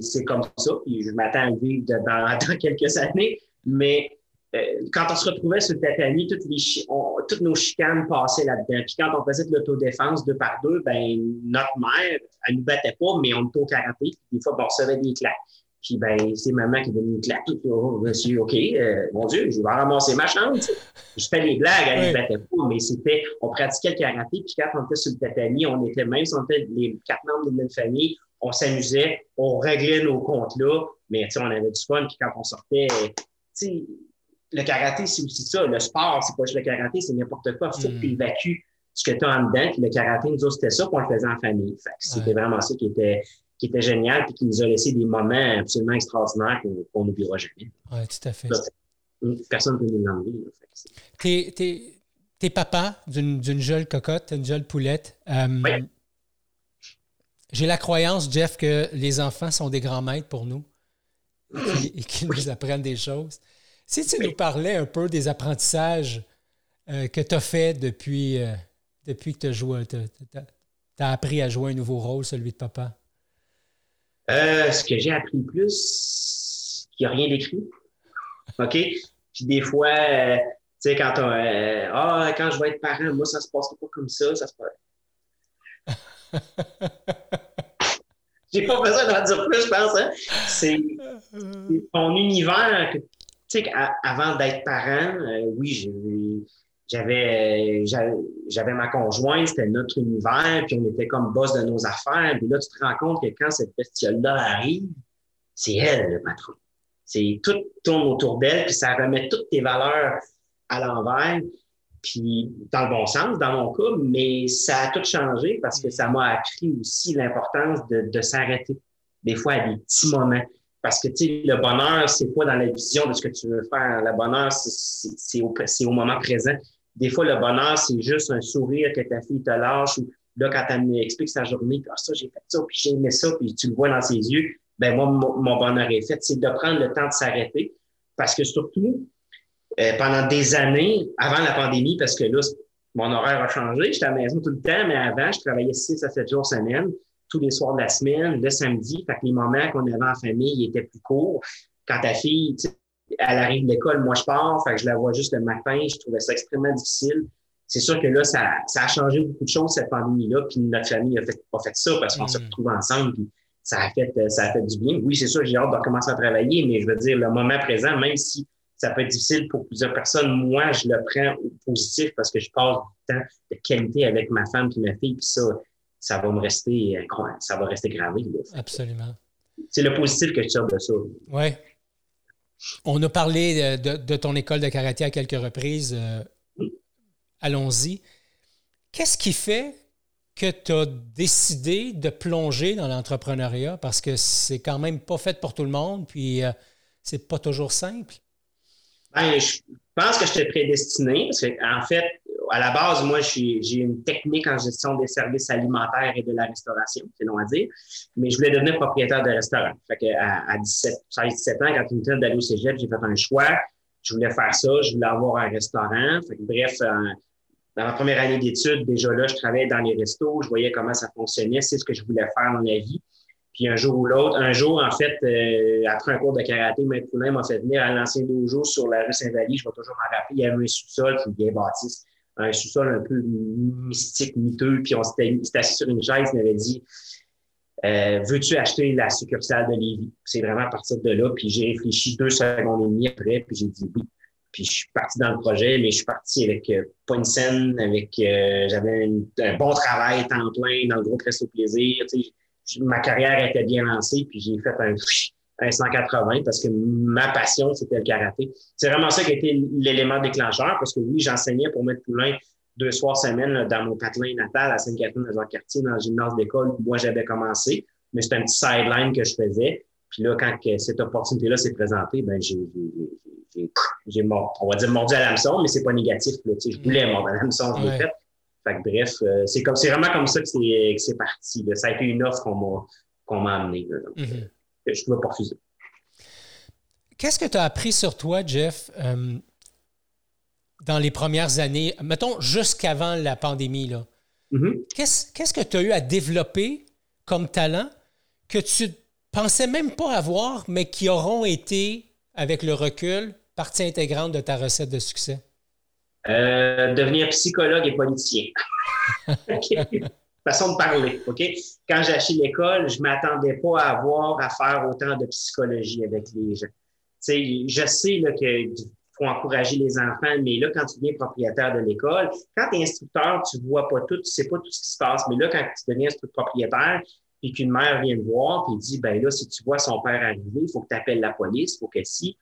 Speaker 1: C'est comme ça. Puis je m'attends à vivre dans, quelques années. Mais euh, quand on se retrouvait sur le tatami, toutes, nos chicanes passaient là-dedans. Puis quand on faisait de l'autodéfense deux par deux, ben notre mère, elle nous battait pas, mais on était au karaté. Des fois, ben, on recevait des claques. Puis ben, c'est maman qui donnait une claque. Oh, monsieur, OK, euh, mon Dieu, je vais ramasser ma chance. Je fais des blagues, elle ne battait pas, mais c'était, on pratiquait le karaté. Puis quand on était sur le tatami, on était même si on était les quatre membres de la même famille, on s'amusait, on réglait nos comptes là, mais on avait du fun. Puis quand on sortait, le karaté, c'est aussi ça. Le sport, c'est pas juste le karaté, c'est n'importe quoi. Il faut que tu hmm. évacues ce que tu as en dedans. Puis le karaté, nous autres, c'était ça, qu'on le faisait en famille. c'était vraiment ça qui était, qui était génial, puis qui nous a laissé des moments absolument extraordinaires qu'on n'oubliera jamais.
Speaker 2: Oui, tout à fait.
Speaker 1: personne ne peut nous l'enlever.
Speaker 2: T'es, t'es, papa d'une, jeune cocotte, d'une jeune poulette. Euh, oui. J'ai la croyance, Jeff, que les enfants sont des grands maîtres pour nous et qu'ils nous apprennent des choses. Si tu nous parlais un peu des apprentissages euh, que tu as fait depuis, euh, depuis que tu as, appris à jouer un nouveau rôle, celui de papa?
Speaker 1: Euh, ce que j'ai appris plus, il n'y a rien d'écrit. OK? Puis des fois, tu sais, quand, ah, quand je vais être parent, moi, ça se passe pas comme ça, ça se passe. J'ai pas besoin d'en dire plus, je pense. Hein? C'est ton univers tu sais, avant d'être parent, euh, oui, j'avais j'avais ma conjointe, c'était notre univers, puis on était comme boss de nos affaires. Puis là, tu te rends compte que quand cette bestiole-là arrive, c'est elle le patron. C'est tout tourne autour d'elle, puis ça remet toutes tes valeurs à l'envers. Puis dans le bon sens, dans mon cas, mais ça a tout changé parce que ça m'a appris aussi l'importance de, de s'arrêter des fois à des petits moments. Parce que, tu sais, le bonheur, c'est pas dans la vision de ce que tu veux faire. Le bonheur, c'est au, au, moment présent. Des fois, le bonheur, c'est juste un sourire que ta fille te lâche ou là, quand elle m'explique sa journée, puis ah, ça, j'ai fait ça, puis j'ai aimé ça, puis tu le vois dans ses yeux, ben moi, mon, bonheur est fait. C'est de prendre le temps de s'arrêter. Parce que surtout, euh, pendant des années, avant la pandémie, parce que là, mon horaire a changé, j'étais à la maison tout le temps, mais avant, je travaillais 6 à 7 jours semaine tous les soirs de la semaine, le samedi. Fait que les moments qu'on avait en famille étaient plus courts. Quand ta fille, elle arrive de l'école, moi je pars, fait que je la vois juste le matin. Je trouvais ça extrêmement difficile. C'est sûr que là, ça, ça, a changé beaucoup de choses, cette pandémie-là. Puis notre famille a fait, pas fait ça parce qu'on se mm. retrouve ensemble. Puis ça a fait, ça a fait du bien. Oui, c'est sûr, j'ai hâte de recommencer à travailler, mais je veux dire, le moment présent, même si ça peut être difficile pour plusieurs personnes, moi, je le prends au positif parce que je passe du temps de qualité avec ma femme et ma fille. Puis ça, ça va me rester, euh, ça va rester gravé.
Speaker 2: Absolument.
Speaker 1: C'est le positif que je tire de ça.
Speaker 2: Oui. On a parlé de, ton école de karaté à quelques reprises. Euh, allons-y. Qu'est-ce qui fait que tu as décidé de plonger dans l'entrepreneuriat? Parce que c'est quand même pas fait pour tout le monde, puis euh, c'est pas toujours simple.
Speaker 1: Ben, je pense que je t'ai prédestiné, qu'en fait, à la base, moi, j'ai une technique en gestion des services alimentaires et de la restauration, c'est long à dire, mais je voulais devenir propriétaire de restaurant. Fait à, 17, 16, 17 ans, quand il me dit d'aller au cégep, j'ai fait un choix. Je voulais faire ça, je voulais avoir un restaurant. Bref, euh, dans ma première année d'études, déjà là, je travaillais dans les restos, je voyais comment ça fonctionnait, c'est ce que je voulais faire dans ma vie. Puis un jour ou l'autre, un jour, en fait, euh, après un cours de karaté, Maître Poulain m'a fait venir à l'ancien dojo sur la rue Saint-Vallier. Je vais toujours m'en rappeler. Il y avait un sous-sol qui bien bâti un sous-sol un peu mystique, miteux, puis on s'était assis sur une chaise, il m'avait dit euh, Veux-tu acheter la succursale de Lévis? C'est vraiment à partir de là, puis j'ai réfléchi deux secondes et demie après, puis j'ai dit oui. Puis je suis parti dans le projet, mais je suis parti avec euh, pas une scène, avec euh, j'avais un bon travail temps plein dans le groupe Resto Plaisir. ma carrière était bien lancée, puis j'ai fait un un 180 parce que ma passion, c'était le karaté. C'est vraiment ça qui a été l'élément déclencheur parce que oui, j'enseignais pour mettre Poulain deux soirs semaine dans mon patelin natal à Sainte-Catherine de quartier dans le gymnase d'école où moi j'avais commencé. Mais c'était un petit sideline que je faisais. Puis là, quand cette opportunité-là s'est présentée, ben j'ai, j'ai, on va dire mordu à l'hameçon, mais c'est pas négatif. Là, je voulais mordre à l'hameçon, je l'ai fait. Fait que bref, euh, c'est comme c'est vraiment comme ça que c'est, que c'est parti. Ça a été une offre qu'on m'a, qu'on m'a amenée. Mm-hmm je ne pas refuser.
Speaker 2: Qu'est-ce que tu as appris sur toi, Jeff, euh, dans les premières années, mettons jusqu'avant la pandémie? Là?
Speaker 1: Mm-hmm.
Speaker 2: Qu'est-ce, que tu as eu à développer comme talent que tu pensais même pas avoir, mais qui auront été, avec le recul, partie intégrante de ta recette de succès?
Speaker 1: Euh, devenir psychologue et politicien. Façon de parler, OK? Quand j'ai acheté l'école, je m'attendais pas à avoir à faire autant de psychologie avec les gens. je sais qu'il faut encourager les enfants, mais là, quand tu deviens propriétaire de l'école, quand tu es instructeur, tu vois pas tout, tu sais pas tout ce qui se passe. Mais là, quand tu deviens propriétaire, puis qu'une mère vient te voir, puis dit, ben là, si tu vois son père arriver, il faut que tu appelles la police, il faut que si.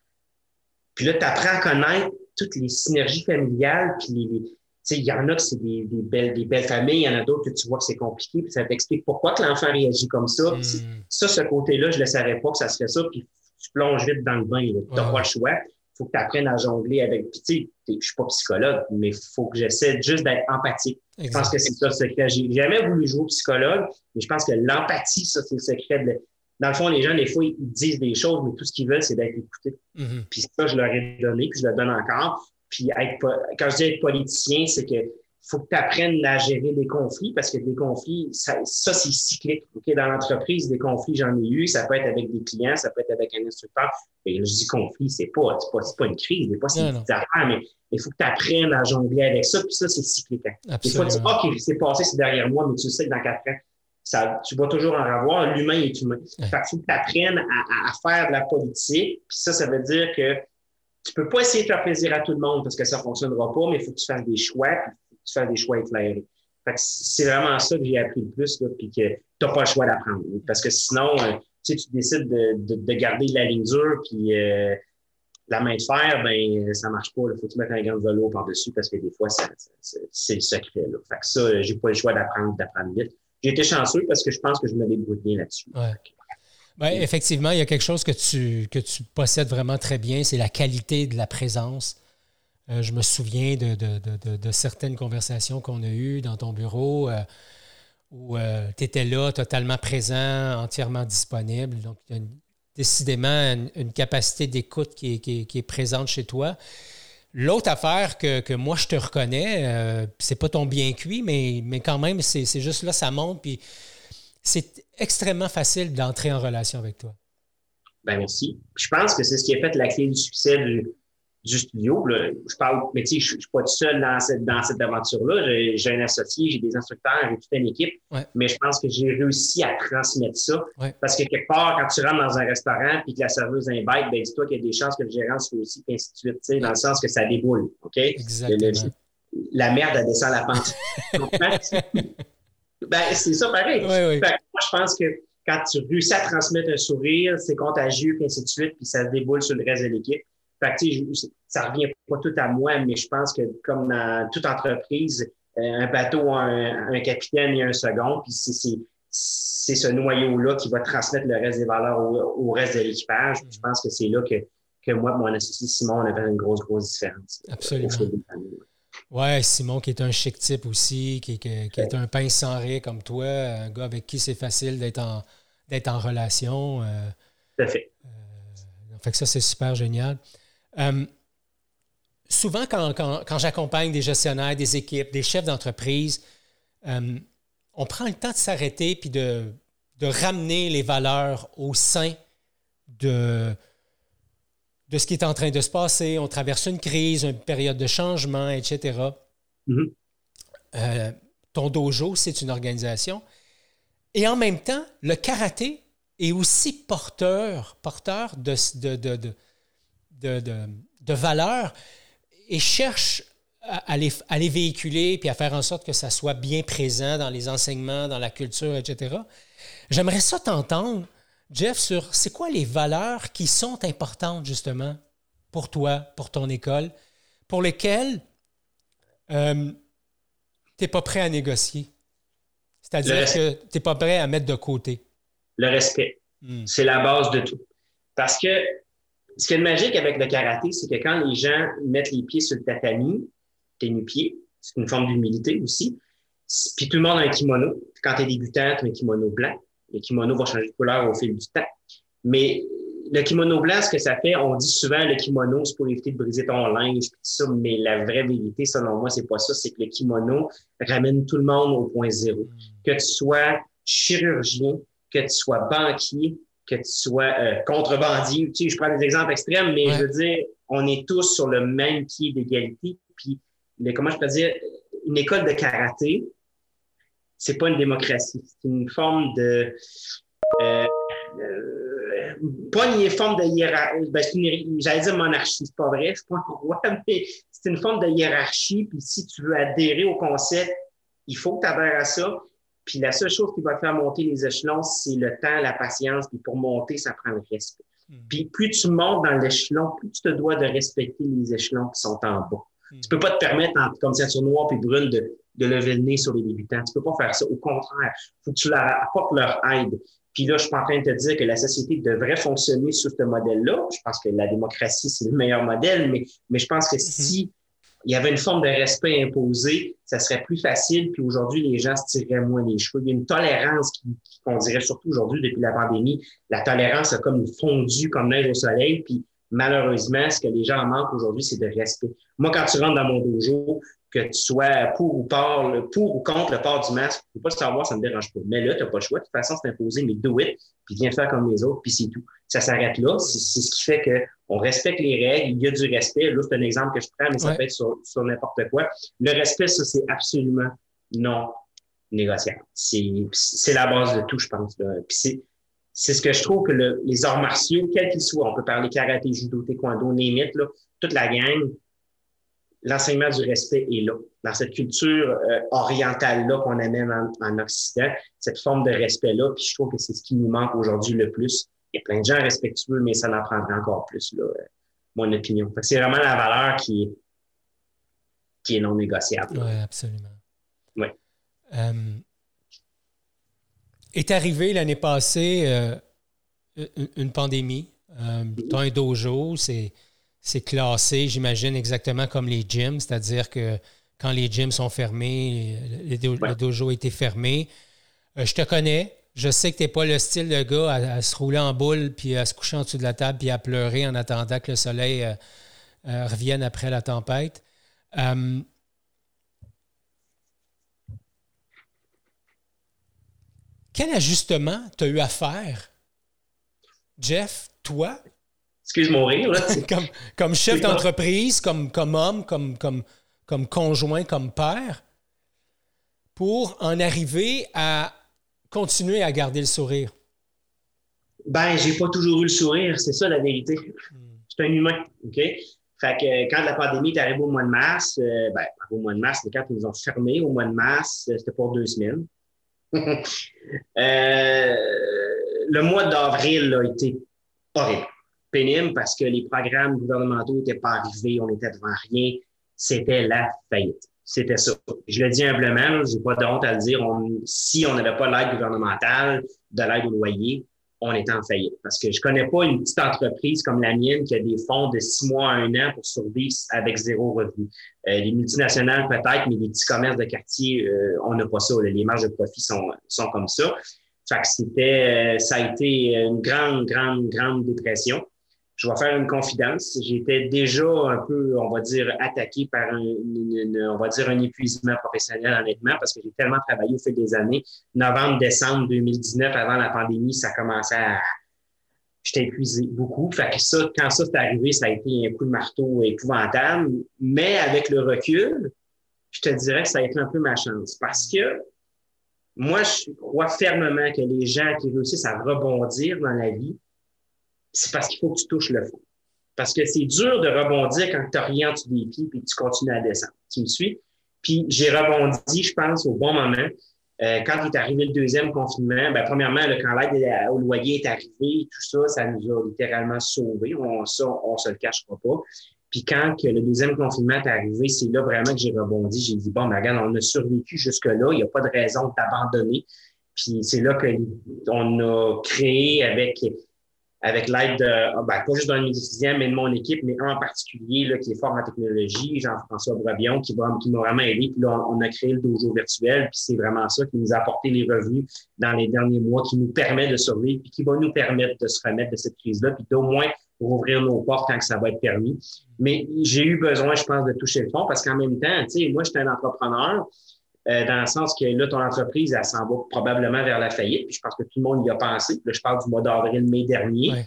Speaker 1: Puis là, tu apprends à connaître toutes les synergies familiales, puis les, il y en a que c'est des, des, belles, des belles familles, il y en a d'autres que tu vois que c'est compliqué, puis ça t'explique pourquoi que l'enfant réagit comme ça. Hmm. Ça, ce côté-là, je ne le savais pas que ça serait ça, puis tu plonges vite dans le bain, tu n'as pas le choix. Il faut que tu apprennes à jongler avec. Puis, tu sais, je ne suis pas psychologue, mais il faut que j'essaie juste d'être empathique. Je pense que c'est ça le secret. J'ai jamais voulu jouer au psychologue, mais je pense que l'empathie, ça, c'est le secret de, dans le fond, les gens, des fois, ils disent des choses, mais tout ce qu'ils veulent, c'est d'être écoutés. Mm-hmm. Puis ça, je leur ai donné, puis je le donne encore. Puis être, quand je dis être politicien, c'est que faut que tu apprennes à gérer des conflits parce que des conflits, ça, ça c'est cyclique. Okay? Dans l'entreprise, des conflits, j'en ai eu. Ça peut être avec des clients, ça peut être avec un instructeur. Et je dis conflit, c'est pas, c'est pas, pas une crise, c'est pas une affaire, mais il faut que tu apprennes à jongler avec ça. Puis ça, c'est cyclique. Hein. Des fois, tu dis, OK, c'est passé, c'est derrière moi, mais tu sais que dans quatre ans, ça, tu vas toujours en avoir. L'humain est humain. Fait qu'il faut que tu apprennes à, à, faire de la politique. Puis ça, ça veut dire que tu peux pas essayer de faire plaisir à tout le monde parce que ça fonctionnera pas, mais il faut que tu fasses des choix, puis tu fasses des choix éclairés. Fait que c'est vraiment ça que j'ai appris le plus, là, puis que tu n'as pas le choix d'apprendre. Parce que sinon, euh, tu décides de, de, garder la ligne dure, puis euh, la main de fer, ben ça marche pas. Il faut que tu mettes un grand vélo par-dessus parce que des fois, c'est le secret. Là. Fait que ça, j'ai pas le choix d'apprendre, d'apprendre vite. J'ai été chanceux parce que je pense que je me débrouille bien là-dessus.
Speaker 2: Ben, effectivement, il y a quelque chose que tu, possèdes vraiment très bien, c'est la qualité de la présence. Euh, je me souviens de, certaines conversations qu'on a eues dans ton bureau euh, où euh, tu étais là, totalement présent, entièrement disponible. Donc, décidément une, capacité d'écoute qui est, présente chez toi. L'autre affaire que, moi, je te reconnais, c'est pas ton bien cuit, mais, quand même, c'est juste là, ça monte. C'est extrêmement facile d'entrer en relation avec toi.
Speaker 1: Ben merci. Je pense que c'est ce qui a fait la clé du succès du, studio. Je parle, mais tu sais, je ne suis pas tout seul dans cette, dans cette aventure-là. J'ai un associé, j'ai des instructeurs, j'ai toute une équipe. Mais je pense que j'ai réussi à transmettre ça. Parce que quelque part, quand tu rentres dans un restaurant et que la serveuse invite, ben dis-toi qu'il y a des chances que le gérant soit aussi, et ainsi de suite, dans le sens que ça déboule. OK?
Speaker 2: Exactement.
Speaker 1: la merde, elle descend la pente. Ben, c'est ça pareil. moi, je pense que quand tu réussis à transmettre un sourire, c'est contagieux, puis ainsi de suite, puis ça se déboule sur le reste de l'équipe. Fait que, ça revient pas tout à moi, mais je pense que comme dans toute entreprise, euh, un bateau a un, capitaine et un second, puis c'est ce noyau-là qui va transmettre le reste des valeurs au, reste de l'équipage. Je pense que c'est là que, que moi et mon associé Simon, on avait une grosse, grosse différence.
Speaker 2: Absolument. Ouais, Simon, qui est un chic type aussi, qui, est un pince sans rire comme toi, un gars avec qui c'est facile d'être en, d'être en relation.
Speaker 1: Euh, Tout à fait.
Speaker 2: Euh, fait que ça, c'est super génial. Euh, souvent, quand, j'accompagne des gestionnaires, des équipes, des chefs d'entreprise, on prend le temps de s'arrêter puis de, de ramener les valeurs au sein de, de ce qui est en train de se passer. On traverse une crise, une période de changement, etc. Mm-hmm. Euh, ton dojo, c'est une organisation. Et en même temps, le karaté est aussi porteur, porteur de, de, de, valeurs et cherche à les, à les, véhiculer puis à faire en sorte que ça soit bien présent dans les enseignements, dans la culture, etc. J'aimerais ça t'entendre Jeff, sur c'est quoi les valeurs qui sont importantes justement pour toi, pour ton école, pour lesquelles euh, tu n'es pas prêt à négocier? C'est-à-dire que tu n'es pas prêt à mettre de côté.
Speaker 1: Le respect. Hmm. C'est la base de tout. Parce que ce qui est magique avec le karaté, c'est que quand les gens mettent les pieds sur le tatami, tes nu-pieds, c'est une forme d'humilité aussi. Puis tout le monde a un kimono. Quand tu es débutant, tu as un kimono blanc. Le kimono va changer de couleur au fil du temps. Mais le kimono blanc, ce que ça fait, on dit souvent le kimono, c'est pour éviter de briser ton linge, tout ça, mais la vraie vérité, selon moi, c'est pas ça. C'est que le kimono ramène tout le monde au point zéro. Mm. Que tu sois chirurgien, que tu sois banquier, que tu sois euh, contrebandier. Tu sais, je prends des exemples extrêmes, mais je veux dire, on est tous sur le même pied d'égalité. Puis, comment je peux dire, une école de karaté, c'est pas une démocratie. C'est une forme de. Euh, euh, pas une forme de hiérarchie. Ben, J'allais dire monarchie, c'est pas vrai, c'est pas un roi, mais c'est une forme de hiérarchie. Puis si tu veux adhérer au concept, il faut que tu adhères à ça. Puis la seule chose qui va te faire monter les échelons, c'est le temps, la patience. Puis pour monter, ça prend le respect. Hmm. Puis plus tu montes dans l'échelon, plus tu te dois de respecter les échelons qui sont en bas. Hmm. Tu peux pas te permettre, en, comme ceinture noire puis brune, de, de lever le nez sur les débutants. Tu peux pas faire ça. Au contraire, faut que tu leur apportes leur aide. Puis là, je suis pas en train de te dire que la société devrait fonctionner sous ce modèle-là. Je pense que la démocratie, c'est le meilleur modèle, mais, mais je pense que hmm. si il y avait une forme de respect imposé, ça serait plus facile. Puis aujourd'hui, les gens se tireraient moins les cheveux. Il y a une tolérance qu'on dirait surtout aujourd'hui depuis la pandémie. La tolérance a comme fondu comme neige au soleil. Puis malheureusement, ce que les gens en manquent aujourd'hui, c'est de respect. Moi, quand tu rentres dans mon dojo, que tu sois pour ou, par, pour ou contre le port du masque, tu peux pas le savoir, ça ne me dérange pas. Mais là, tu n'as pas le choix. De toute façon, c'est imposé, mais do it, puis viens faire comme les autres, puis c'est tout. Ça s'arrête là. C'est ce qui fait qu'on respecte les règles, il y a du respect. Là, c'est un exemple que je prends, mais ça peut être sur, sur n'importe quoi. Le respect, ça, c'est absolument non négociable. C'est la base de tout, je pense. Puis c'est ce que je trouve que le, les arts martiaux, quels qu'ils soient, on peut parler karaté, judo, taekwondo, némite, là, toute la gang, l'enseignement du respect est là. Dans cette culture euh, orientale-là qu'on amène en, en, Occident, cette forme de respect-là, puis je trouve que c'est ce qui nous manque aujourd'hui le plus. Il y a plein de gens respectueux, mais ça en prendrait encore plus, là, euh, mon opinion. C'est vraiment la valeur qui est, qui est non négociable.
Speaker 2: Oui, absolument.
Speaker 1: Oui.
Speaker 2: Euh, est arrivé l'année passée une, pandémie. tu as un dojo, c'est c'est classé, j'imagine, exactement comme les gyms, c'est-à-dire que quand les gyms sont fermés, le, dojo a été fermé. Euh, je te connais. Je sais que tu n'es pas le style de gars à, se rouler en boule puis à se coucher en dessous de la table puis à pleurer en attendant que le soleil euh, euh, revienne après la tempête. quel ajustement tu as eu à faire, Jeff, toi,
Speaker 1: excuse-moi rire, là.
Speaker 2: comme, chef d'entreprise, comme, comme homme, comme, comme, comme conjoint, comme père, pour en arriver à continuer à garder le sourire?
Speaker 1: Ben, j'ai pas toujours eu le sourire, c'est ça la vérité. Hmm. Je suis un humain, OK? Fait que quand la pandémie est arrivée au mois de mars, euh, ben, au mois de mars, quand ils nous ont fermés au mois de mars, euh, c'était pour deux semaines. Euh, le mois d'avril a été horrible pénible parce que les programmes gouvernementaux n'étaient pas arrivés, on était devant rien. C'était la faillite. C'était ça. Je le dis humblement, je n'ai pas honte à le dire. si on n'avait pas l'aide gouvernementale, de l'aide au loyer, on était en faillite. Parce que je connais pas une petite entreprise comme la mienne qui a des fonds de six mois à un an pour survivre avec zéro revenu. Euh, les multinationales peut-être, mais les petits commerces de quartier, euh, on n'a pas ça. Les marges de profit sont, sont comme ça. Fait que c'était, euh, ça a été une grande, grande, grande dépression je vais faire une confidence. J'étais déjà un peu, on va dire, attaqué par un, on va dire, un épuisement professionnel, honnêtement, parce que j'ai tellement travaillé au fil des années. Novembre, décembre 2019, avant la pandémie, ça commençait à. J'étais épuisé beaucoup. Fait que ça, quand ça s'est arrivé, ça a été un coup de marteau épouvantable. Mais avec le recul, je te dirais que ça a été un peu ma chance. Parce que moi, je crois fermement que les gens qui réussissent à rebondir dans la vie, c'est parce qu'il faut que tu touches le fond. Parce que c'est dur de rebondir quand tu rien en des pieds et que tu continues à descendre. Tu me suis? Puis j'ai rebondi, je pense, au bon moment. Euh, quand il est arrivé le deuxième confinement, ben, premièrement, quand l'aide au loyer est arrivé, tout ça, ça nous a littéralement sauvés. On, ça, on se le cachera pas. Puis quand que le deuxième confinement est arrivé, c'est là vraiment que j'ai rebondi. J'ai dit, bon, ben, regarde, on a survécu jusque-là. Il n'y a pas de raison d'abandonner. Puis c'est là qu'on a créé avec avec l'aide de, ah, ben, pas juste d'un étudiant, mais de mon équipe, mais un en particulier là, qui est fort en technologie, Jean-François Brebion, qui, qui m'a vraiment aidé. Puis là, on, a créé le dojo virtuel, puis c'est vraiment ça qui nous a apporté les revenus dans les derniers mois, qui nous permet de survivre, puis qui va nous permettre de se remettre de cette crise-là, puis d'au moins pour ouvrir nos portes quand ça va être permis. Mais j'ai eu besoin, je pense, de toucher le fond, parce qu'en même temps, tu sais, moi, j'étais un entrepreneur. Euh, dans le sens que là, ton entreprise, elle s'en va probablement vers la faillite. Puis je pense que tout le monde y a pensé. Là, je parle du mois d'avril, mai dernier.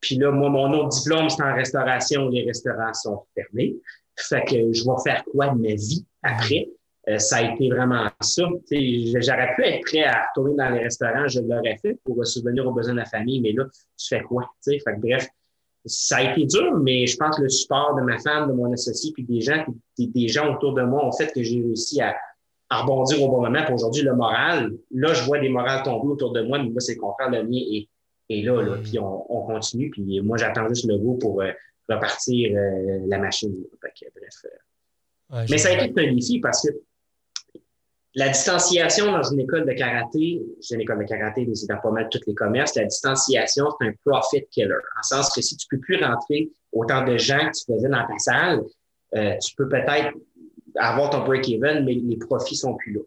Speaker 1: Puis là, moi, mon autre diplôme, c'est en restauration. Les restaurants sont fermés. Fait que je vais faire quoi de ma vie après? Euh, ça a été vraiment ça. J'aurais pu être prêt à retourner dans les restaurants, je l'aurais fait pour subvenir aux besoins de la famille, mais là, tu fais quoi? Fait que, bref, ça a été dur, mais je pense que le support de ma femme, de mon associé, puis des gens, des, gens autour de moi ont fait que j'ai réussi à, rebondir au bon moment. Pour aujourd'hui, le moral, là, je vois des morales tomber autour de moi, mais moi, c'est le contraire, le mien est, là, là. Puis on, continue, puis moi, j'attends juste le goût pour euh, repartir euh, la machine. bref. mais ça a été un défi parce que la distanciation dans une école de karaté, j'ai une école de karaté, mais c'est dans pas mal tous les commerces, la distanciation, c'est un profit killer. En sens que si tu peux plus rentrer autant de gens que tu faisais dans ta salle, euh, tu peux peut-être avoir ton break-even, mais les profits sont plus là.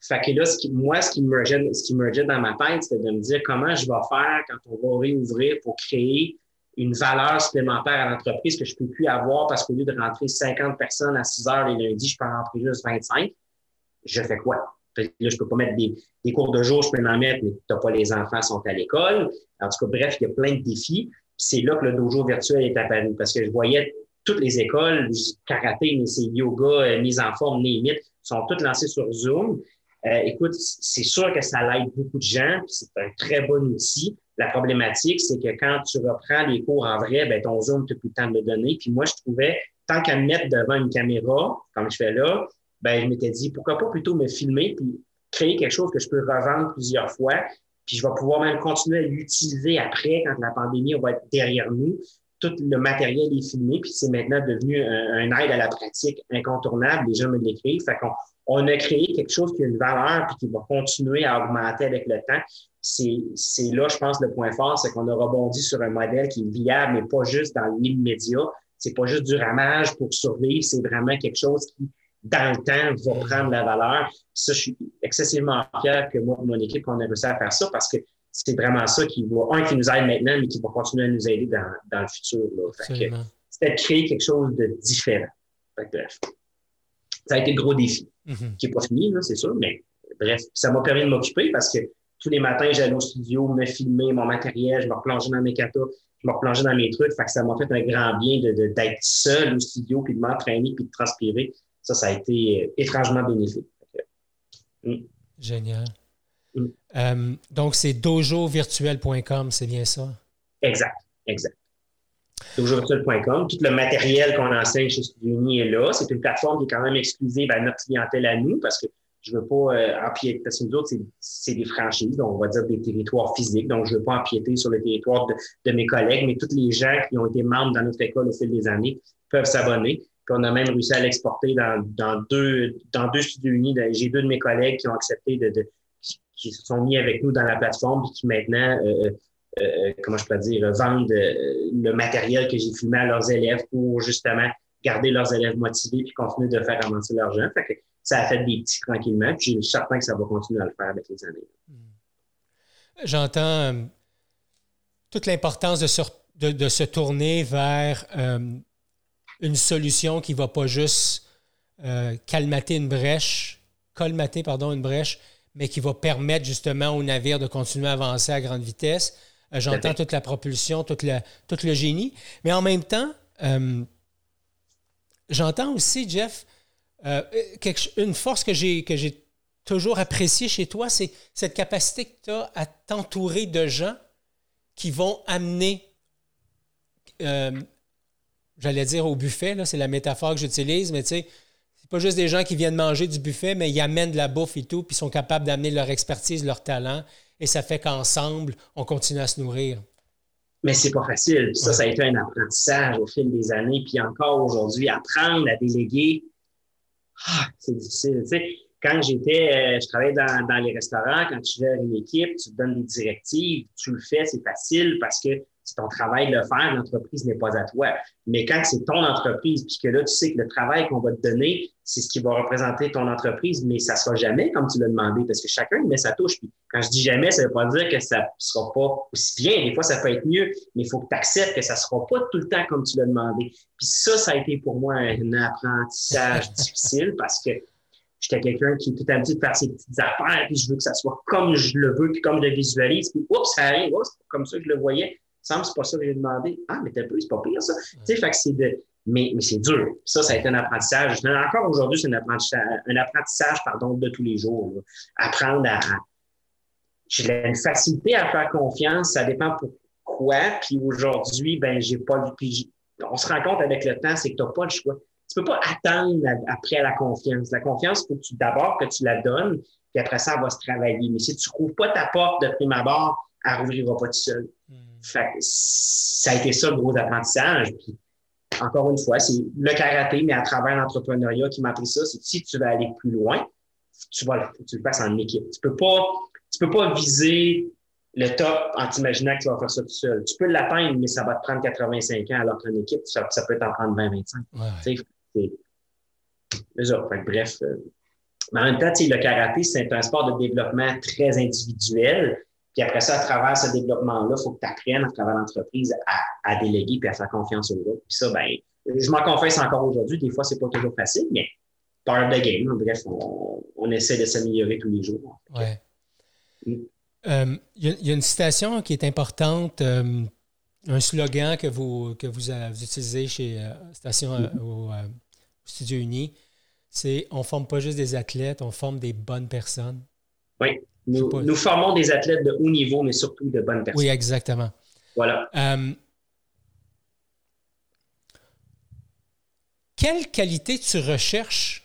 Speaker 1: Fait que là, ce qui, moi, ce qui ce qui dans ma tête, c'était de me dire comment je vais faire quand on va réouvrir pour créer une valeur supplémentaire à l'entreprise que je peux plus avoir parce qu'au lieu de rentrer 50 personnes à 6 heures les lundis, je peux en rentrer juste 25 je fais quoi? Là, je peux pas mettre des, cours de jour, je peux en mettre, mais t'as pas les enfants sont à l'école. En tout cas, bref, il y a plein de défis. C'est là que le dojo virtuel est apparu parce que je voyais toutes les écoles, karaté, mais c'est yoga, euh, mise en forme, limite, sont toutes lancées sur Zoom. Euh, écoute, c'est sûr que ça l'aide beaucoup de gens, c'est un très bon outil. La problématique, c'est que quand tu reprends les cours en vrai, ben, ton Zoom, tu plus le temps de le donner. Puis moi, je trouvais, tant qu'à me mettre devant une caméra, comme je fais là, ben, je m'étais dit, pourquoi pas plutôt me filmer puis créer quelque chose que je peux revendre plusieurs fois, puis je vais pouvoir même continuer à l'utiliser après quand la pandémie va être derrière nous. Tout le matériel est filmé, puis c'est maintenant devenu un, aide à la pratique incontournable. Les gens me l'écrivent. On a créé quelque chose qui a une valeur puis qui va continuer à augmenter avec le temps. C'est, là, je pense, le point fort, c'est qu'on a rebondi sur un modèle qui est viable, mais pas juste dans l'immédiat. C'est pas juste du ramage pour survivre, c'est vraiment quelque chose qui dans le temps, va prendre la valeur. Ça, je suis excessivement fier que moi mon équipe, on a réussi à faire ça parce que c'est vraiment ça qui va, un, qui nous aide maintenant, mais qui va continuer à nous aider dans, dans le futur. C'était de créer quelque chose de différent. bref. Ça a été le gros défi, mm-hmm. qui n'est pas fini, c'est sûr, mais bref, ça m'a permis de m'occuper parce que tous les matins, j'allais au studio, me filmer mon matériel, je me replongeais dans mes katas, je me replongeais dans mes trucs. Fait que ça m'a fait un grand bien d'être de, d'être seul au studio, puis de m'entraîner, puis de transpirer ça, ça a été euh, étrangement bénéfique.
Speaker 2: Mm. Génial. Euh, donc, c'est dojovirtuel.com, c'est bien ça?
Speaker 1: Exact, exact. Dojovirtuel.com. Tout le matériel qu'on enseigne chez Studiouni est là. C'est une plateforme qui est quand même exclusive à notre clientèle à nous parce que je ne veux pas euh, empiéter, parce que nous autres, c'est des franchises, donc on va dire des territoires physiques, donc je ne veux pas empiéter sur le territoire de, mes collègues, mais tous les gens qui ont été membres dans notre école au fil des années peuvent s'abonner. Puis on a même réussi à l'exporter dans, deux, dans deux studios unis. J'ai deux de mes collègues qui ont accepté de qui se sont mis avec nous dans la plateforme et qui maintenant, euh, euh, euh comment je peux dire, vendent le matériel que j'ai filmé à leurs élèves pour justement garder leurs élèves motivés puis continuer de faire avancer leur. Fait ça a fait des petits tranquillement. Puis je suis certain que ça va continuer à le faire avec les années. Hmm.
Speaker 2: J'entends toute l'importance de se, tourner vers une solution qui ne va pas juste calmater une brèche, colmater pardon, une brèche, mais qui va permettre justement au navire de continuer à avancer à grande vitesse. Euh, j'entends toute la propulsion, tout le génie. Mais en même temps, euh, j'entends aussi, Jeff, une force que j'ai, toujours appréciée chez toi, c'est cette capacité que tu as à t'entourer de gens qui vont amener j'allais dire au buffet, c'est la métaphore que j'utilise, mais tu sais, pas juste des gens qui viennent manger du buffet, mais ils amènent de la bouffe et tout, puis sont capables d'amener leur expertise, leur talent, et ça fait qu'ensemble, on continue à se nourrir.
Speaker 1: Mais c'est pas facile. Ça, ça a été un apprentissage au fil des années. Puis encore aujourd'hui, apprendre à déléguer, ah, c'est difficile. Tu sais, quand j'étais, euh, je travaillais dans, dans, les restaurants, quand tu gères une équipe, tu te donnes des directives, tu le fais, c'est facile parce que c'est ton travail de le faire, l'entreprise n'est pas à toi. Mais quand c'est ton entreprise, puis que là, tu sais que le travail qu'on va te donner, c'est ce qui va représenter ton entreprise, mais ça sera jamais comme tu l'as demandé, parce que chacun met sa touche. Puis quand je dis jamais, ça veut pas dire que ça sera pas aussi bien. Des fois, ça peut être mieux, mais il faut que tu acceptes que ça sera pas tout le temps comme tu l'as demandé. Puis ça, ça a été pour moi un apprentissage difficile parce que j'étais quelqu'un qui est tout habitué de faire ses petites affaires, puis je veux que ça soit comme je le veux, puis comme je le visualise, puis oups, ça arrive, c'est comme ça que je le voyais. Ça me c'est pas ça que j'ai demandé. Ah, mais t'as peu, c'est pas pire, ça. Tu sais, fait que c'est de. Mais, mais c'est dur. Ça, ça a été un apprentissage. Encore aujourd'hui, c'est un apprentissage, un apprentissage pardon, de tous les jours. Apprendre à. J'ai une facilité à faire confiance, ça dépend pourquoi. Puis aujourd'hui, ben, j'ai pas. Puis on se rend compte avec le temps, c'est que tu n'as pas le choix. Tu peux pas attendre après la confiance. La confiance, il faut que tu, d'abord que tu la donnes, puis après ça, elle va se travailler. Mais si tu ne trouves pas ta porte de prime abord, elle rouvrira pas tout seul. Hmm. Fait ça a été ça le gros apprentissage. Puis, encore une fois, c'est le karaté, mais à travers l'entrepreneuriat qui m'a appris ça, c'est si tu veux aller plus loin, tu vas tu le fasses en équipe. Tu peux pas, tu peux pas viser le top en t'imaginant que tu vas faire ça tout seul. Tu peux l'atteindre, mais ça va te prendre 85 ans, alors qu'une équipe, ça, peut t'en prendre 20-25. Ouais. bref. Euh, mais en même temps, le karaté, c'est un sport de développement très individuel. Puis après ça, à travers ce développement-là, il faut que tu apprennes à travers l'entreprise à, déléguer puis à faire confiance aux autres. Puis ça, ben, je m'en confesse encore aujourd'hui. Des fois, c'est pas toujours facile, mais part of the game. Bref, on, essaie de s'améliorer tous les jours.
Speaker 2: Ouais. Mm. Euh, il y, a une citation qui est importante, euh, un slogan que vous, que vous, utilisez chez euh, Station mm-hmm. au, Studio Uni, c'est on ne forme pas juste des athlètes, on forme des bonnes personnes.
Speaker 1: Oui, nous, formons des athlètes de haut niveau, mais surtout de bonnes personnes.
Speaker 2: Oui, exactement.
Speaker 1: Voilà.
Speaker 2: quelle qualité tu recherches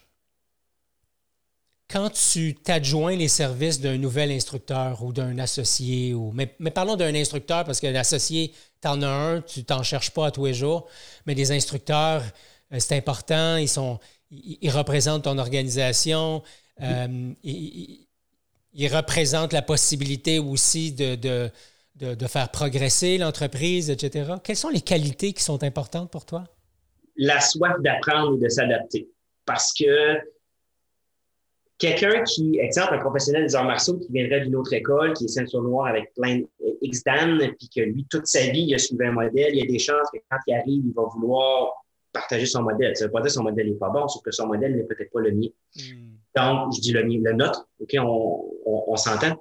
Speaker 2: quand tu t'adjoins les services d'un nouvel instructeur ou d'un associé, ou, mais, parlons d'un instructeur parce que l'associé, tu en as un, tu t'en cherches pas à tous les jours, mais les instructeurs, euh, c'est important, ils, sont, ils, représentent ton organisation, euh, ils, représentent la possibilité aussi de, de, de faire progresser l'entreprise, etc. Quelles sont les qualités qui sont importantes pour toi?
Speaker 1: La soif d'apprendre et de s'adapter. Parce que Quelqu'un qui, exemple, un professionnel des arts martiaux qui viendrait d'une autre école, qui est ceinture noire avec plein X-Dan, puis que lui, toute sa vie, il a suivi un modèle, il y a des chances que quand il arrive, il va vouloir partager son modèle. Ça ne veut pas dire que son modèle n'est pas bon, sauf que son modèle n'est peut-être pas le mien. Hmm. Donc, je dis le le nôtre, OK, on, on, s'entend.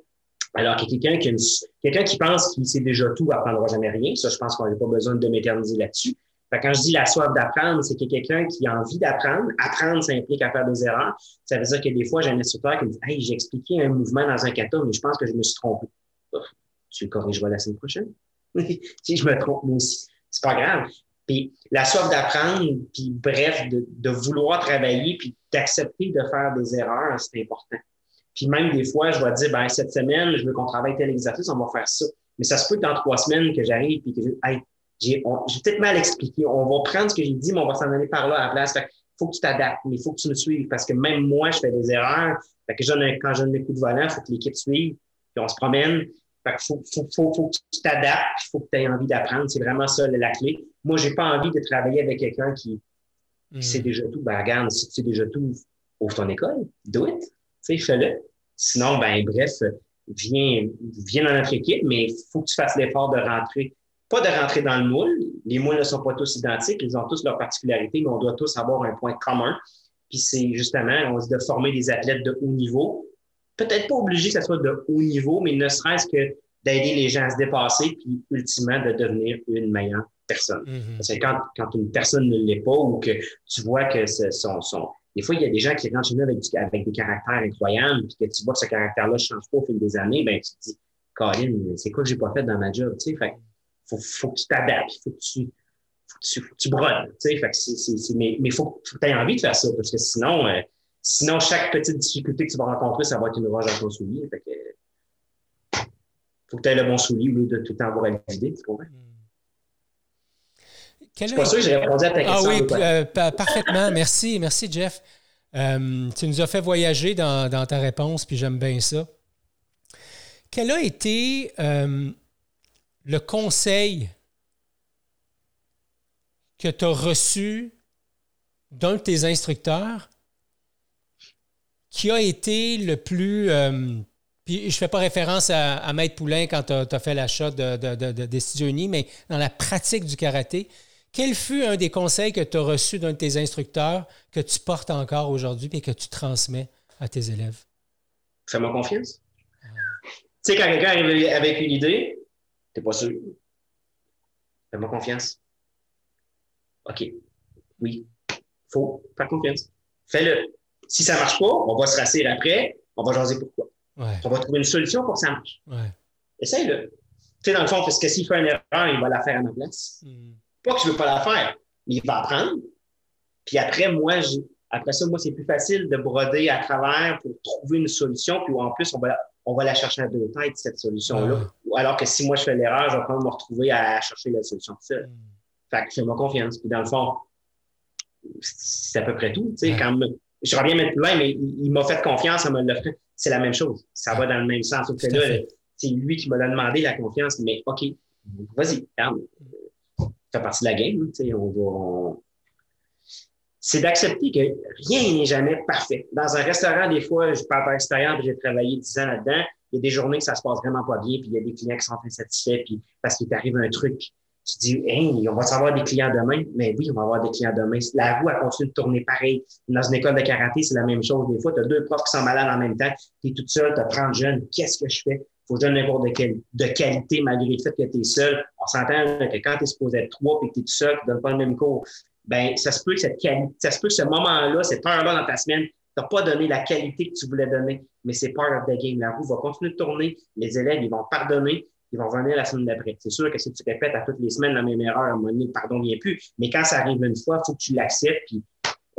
Speaker 1: Alors que quelqu'un qui, quelqu'un qui pense qu'il sait déjà tout apprendra jamais rien. Ça, je pense qu'on n'a pas besoin de m'éterniser là-dessus quand je dis la soif d'apprendre, c'est a quelqu'un qui a envie d'apprendre. Apprendre, ça implique à faire des erreurs. Ça veut dire que des fois, j'ai un instructeur qui me dit Hey, j'ai expliqué un mouvement dans un kata, mais je pense que je me suis trompé. tu le corrigeras la semaine prochaine. si je me trompe, moi aussi. C'est pas grave. Puis la soif d'apprendre, puis bref, de, vouloir travailler, puis d'accepter de faire des erreurs, c'est important. Puis même des fois, je vais dire, ben, cette semaine, je veux qu'on travaille tel exercice, on va faire ça. Mais ça se peut dans trois semaines que j'arrive puis que je hey, j'ai peut-être mal expliqué. On va prendre ce que j'ai dit, mais on va s'en aller par là à la place. Fait faut que tu t'adaptes, mais il faut que tu me suives parce que même moi, je fais des erreurs. Fait que quand j'ai un coup de volant, il faut que l'équipe suive, puis on se promène. Fait que faut, faut, faut, faut que tu t'adaptes, il faut que tu aies envie d'apprendre. C'est vraiment ça la clé. Moi, j'ai pas envie de travailler avec quelqu'un qui, qui sait hmm. déjà tout. Ben, regarde, si tu sais déjà tout, ouvre ton école, do it. Tu sais, fais-le. Sinon, ben, bref, viens, viens dans notre équipe, mais il faut que tu fasses l'effort de rentrer pas de rentrer dans le moule. Les moules ne sont pas tous identiques, ils ont tous leurs particularités, mais on doit tous avoir un point commun. Puis c'est justement, on se de former des athlètes de haut niveau. Peut-être pas obligé que ce soit de haut niveau, mais ne serait-ce que d'aider les gens à se dépasser, puis ultimement de devenir une meilleure personne. Mm-hmm. Parce que quand, quand, une personne ne l'est pas ou que tu vois que son, son, des fois, il y a des gens qui rentrent chez nous avec, avec des caractères incroyables, puis que tu vois que ce caractère-là ne change pas au fil des années, ben tu te dis, Colin, c'est quoi que j'ai pas fait dans ma job? Tu sais, fait, faut, faut que tu t'adaptes, faut que tu, faut que tu, faut que tu brodes, tu sais, fait c'est, mais il faut, faut que tu aies envie de faire ça, parce que sinon, euh, sinon, chaque petite difficulté que tu vas rencontrer, ça va être une roche dans ton soulier, fait que, faut que tu aies le bon soulier au lieu de tout le temps avoir à l'idée, tu comprends? Je suis pas sûr que j'ai répondu à ta
Speaker 2: question. Ah oui, euh, parfaitement. Merci, merci, Jeff. Euh, tu nous as fait voyager dans, dans ta réponse, puis j'aime bien ça. Quel a été euh, le conseil que tu as reçu d'un de tes instructeurs qui a été le plus. Puis je ne fais pas référence à, Maître Poulain quand tu as, fait l'achat de, de, des Studios Unis, mais dans la pratique du karaté, quel fut un des conseils que tu as reçu d'un de tes instructeurs que tu portes encore aujourd'hui et que tu transmets à tes élèves?
Speaker 1: Fais-moi confiance. Tu sais, quand quelqu'un arrive avec une idée, t'es pas sûr. Fais-moi confiance. OK. Oui. Faut faire confiance. Fais-le. Si ça marche pas, on va se rassurer après, on va jaser pourquoi. On va trouver une solution pour que ça marche.
Speaker 2: Ouais.
Speaker 1: Essaye-le. Tu sais, dans le fond, parce que s'il fait une erreur, il va la faire à ma place.
Speaker 2: Hmm.
Speaker 1: Pas que je veux pas la faire, mais il va apprendre. Puis après, moi, après ça, moi, c'est plus facile de broder à travers pour trouver une solution. Puis en plus, on va, on va la chercher à deux têtes, cette solution-là. Ou Alors que si moi, je fais l'erreur, je vais pas me retrouver à chercher la solution tout seul.
Speaker 2: Hmm.
Speaker 1: Fait que fais-moi confiance. Puis dans le fond, c'est à peu près tout. Tu sais,
Speaker 2: Ouais.
Speaker 1: quand je plus loin, mais il, il m'a fait confiance en me. C'est la même chose. Ça va dans le même sens. C'est lui qui m'a demandé la confiance. Mais OK, vas-y, fait partie de la game. On C'est d'accepter que rien n'est jamais parfait. Dans un restaurant, des fois, je parle par expérience, j'ai travaillé 10 ans là-dedans. Il y a des journées que ça se passe vraiment pas bien, puis il y a des clients qui sont insatisfaits, puis parce qu'il t'arrive un truc, tu dis, hey, on va savoir des clients demain? Mais oui, on va avoir des clients demain. La roue, elle continue de tourner pareil. Dans une école de karaté, c'est la même chose. Des fois, tu as deux profs qui sont malades en même temps. Tu es toute seule, tu as 30 jeunes. Qu'est-ce que je fais? Faut que je donne cours de, quali- de qualité malgré le fait que tu es seul. On s'entend que quand tu es supposé être trois et que tu es tout seul, tu ne donnes pas le même cours. Ben, ça se peut que cette qualité, ça se peut que ce moment-là, cette heure-là dans ta semaine, tu n'as pas donné la qualité que tu voulais donner. Mais c'est part of the game. La roue va continuer de tourner. Les élèves, ils vont pardonner ils vont revenir la semaine d'après. C'est sûr que si tu répètes à toutes les semaines la même erreur, à un moment donné, pardon vient plus. Mais quand ça arrive une fois, il faut que tu l'acceptes, puis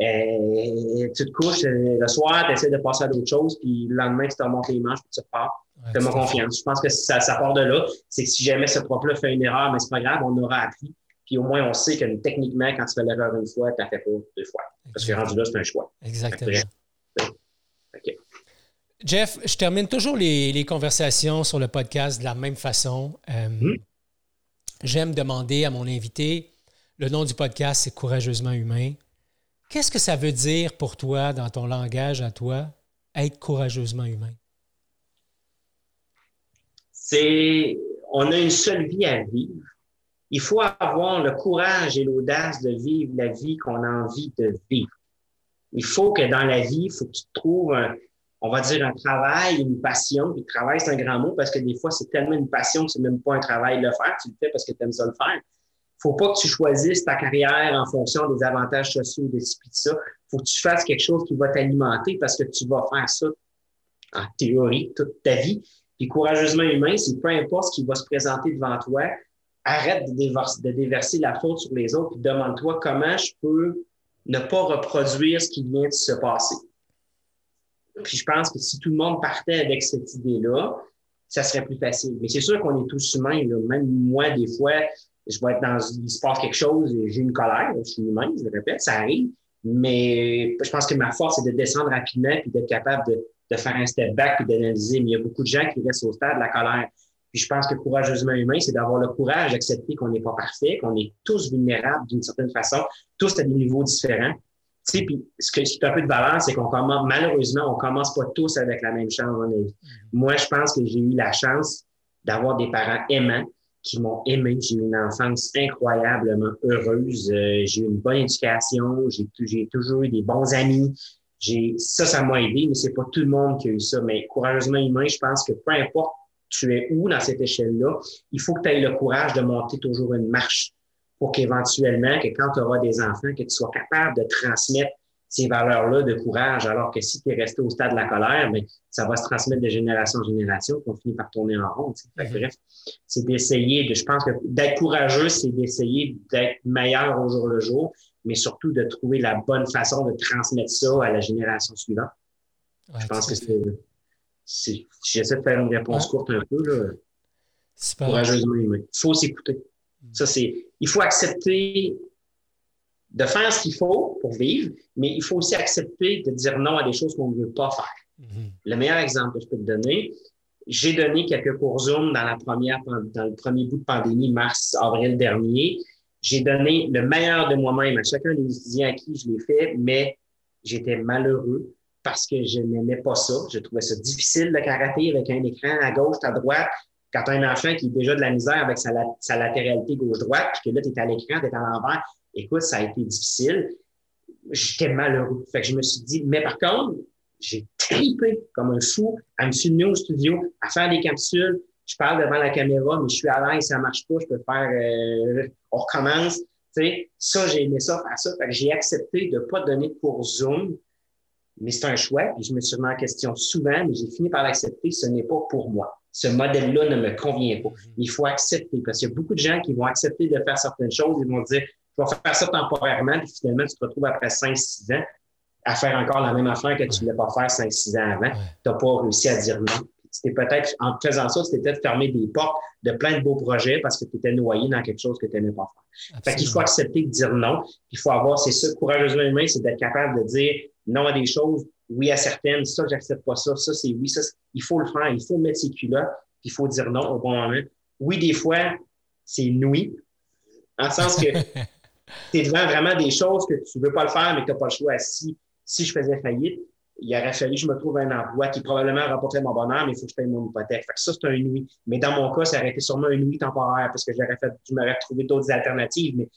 Speaker 1: euh, tu te couches euh, le soir, tu essaies de passer à d'autres choses, puis le lendemain, tu te remontes les manches, puis tu repars. Fais-moi confiance. Je pense que ça, ça part de là. C'est que si jamais ce prof-là fait une erreur, mais c'est pas grave, on aura appris. Puis au moins, on sait que techniquement, quand tu fais l'erreur une fois, tu n'as fait pas deux fois. Parce que rendu là, c'est un choix.
Speaker 2: Exactement.
Speaker 1: OK.
Speaker 2: Jeff, je termine toujours les, les conversations sur le podcast de la même façon. Euh,
Speaker 1: Hmm?
Speaker 2: J'aime demander à mon invité, le nom du podcast, c'est Courageusement humain. Qu'est-ce que ça veut dire pour toi, dans ton langage à toi, être courageusement humain?
Speaker 1: C'est on a une seule vie à vivre. Il faut avoir le courage et l'audace de vivre la vie qu'on a envie de vivre. Il faut que dans la vie, il faut que tu trouves, un, on va dire, un travail, une passion. Puis travail, c'est un grand mot parce que des fois, c'est tellement une passion que c'est même pas un travail de le faire. Tu le fais parce que tu aimes ça le faire. faut pas que tu choisisses ta carrière en fonction des avantages sociaux, de ci, puis de ça. faut que tu fasses quelque chose qui va t'alimenter parce que tu vas faire ça en théorie toute ta vie. Puis courageusement humain, c'est peu importe ce qui va se présenter devant toi, arrête de déverser, de déverser la faute sur les autres, puis demande-toi comment je peux ne pas reproduire ce qui vient de se passer. Puis je pense que si tout le monde partait avec cette idée-là, ça serait plus facile. Mais c'est sûr qu'on est tous humains. Là. Même moi, des fois, je vais être dans, il se passe quelque chose, et j'ai une colère, je suis humain, je le répète, ça arrive. Mais je pense que ma force, c'est de descendre rapidement puis d'être capable de, de faire un step back puis d'analyser. Mais il y a beaucoup de gens qui restent au stade de la colère. Puis je pense que courageusement humain, c'est d'avoir le courage d'accepter qu'on n'est pas parfait, qu'on est tous vulnérables d'une certaine façon, tous à des niveaux différents. Tu sais, puis ce, que, ce qui est un peu de valeur, c'est qu'on commence, malheureusement, on commence pas tous avec la même chance dans vie. Moi, je pense que j'ai eu la chance d'avoir des parents aimants qui m'ont aimé. J'ai eu une enfance incroyablement heureuse. Euh, j'ai eu une bonne éducation. J'ai toujours eu des bons amis. J'ai, ça, ça m'a aidé, mais c'est pas tout le monde qui a eu ça. Mais courageusement humain, je pense que peu importe tu es où dans cette échelle-là, il faut que tu aies le courage de monter toujours une marche pour qu'éventuellement, que quand tu auras des enfants, que tu sois capable de transmettre ces valeurs-là de courage, alors que si tu es resté au stade de la colère, mais ça va se transmettre de génération en génération, qu'on finit par tourner en rond. Que, bref, c'est d'essayer de, je pense que d'être courageux, c'est d'essayer d'être meilleur au jour le jour, mais surtout de trouver la bonne façon de transmettre ça à la génération suivante.
Speaker 2: Ouais,
Speaker 1: je pense que c'est, c'est, j'essaie de faire une réponse
Speaker 2: Ouais.
Speaker 1: courte un peu, là,
Speaker 2: Super.
Speaker 1: courageusement. Il faut s'écouter. Ça, c'est, il faut accepter de faire ce qu'il faut pour vivre, mais il faut aussi accepter de dire non à des choses qu'on ne veut pas faire.
Speaker 2: Mhm.
Speaker 1: Le meilleur exemple que je peux te donner, j'ai donné quelques cours Zoom dans la première, dans le premier bout de pandémie, mars, avril dernier. J'ai donné le meilleur de moi-même à chacun des étudiants à qui je l'ai fait, mais j'étais malheureux parce que je n'aimais pas ça. Je trouvais ça difficile le karaté avec un écran à gauche, à droite. Quand as un enfant qui est déjà de la misère avec sa latéralité gauche-droite, puis que là, tu es à l'écran, tu es à l'envers, écoute, ça a été difficile. J'étais malheureux. Fait que je me suis dit, mais par contre, j'ai tripé comme un fou à me filmer au studio, à faire des capsules. Je parle devant la caméra, mais je suis à l'aise, ça marche pas, je peux faire, euh, on recommence. Tu sais, ça, j'ai aimé ça, faire ça. j'ai accepté de pas donner pour Zoom, mais c'est un choix. Puis je me suis remis en question souvent, mais j'ai fini par l'accepter. Ce n'est pas pour moi. Ce modèle-là ne me convient pas. Il faut accepter parce qu'il y a beaucoup de gens qui vont accepter de faire certaines choses. Ils vont dire, je vais faire ça temporairement, puis finalement, tu te retrouves après 5-6 ans à faire encore la même affaire que tu ne voulais pas faire 5-6 ans avant. Tu n'as pas réussi à dire non. C'était peut-être, en faisant ça, c'était peut-être fermer des portes de plein de beaux projets parce que tu étais noyé dans quelque chose que tu n'aimais pas faire. Fait qu'il faut accepter de dire non. Il faut avoir, c'est ça, courageusement humain, c'est d'être capable de dire non à des choses, oui à certaines, ça, j'accepte pas ça, ça, c'est oui, ça, il faut le faire, il faut mettre ses culottes, il faut dire non au bon moment. Oui, des fois, c'est nuit, en le sens que tu es devant vraiment des choses que tu veux pas le faire, mais que tu n'as pas le choix. Si, si je faisais faillite, il aurait fallu que je me trouve un emploi qui probablement rapporterait mon bonheur, mais il faut que je paye mon hypothèque. Fait que ça, c'est un nuit. Mais dans mon cas, ça aurait été sûrement une nuit temporaire parce que j'aurais fait, je m'aurais trouvé d'autres alternatives, mais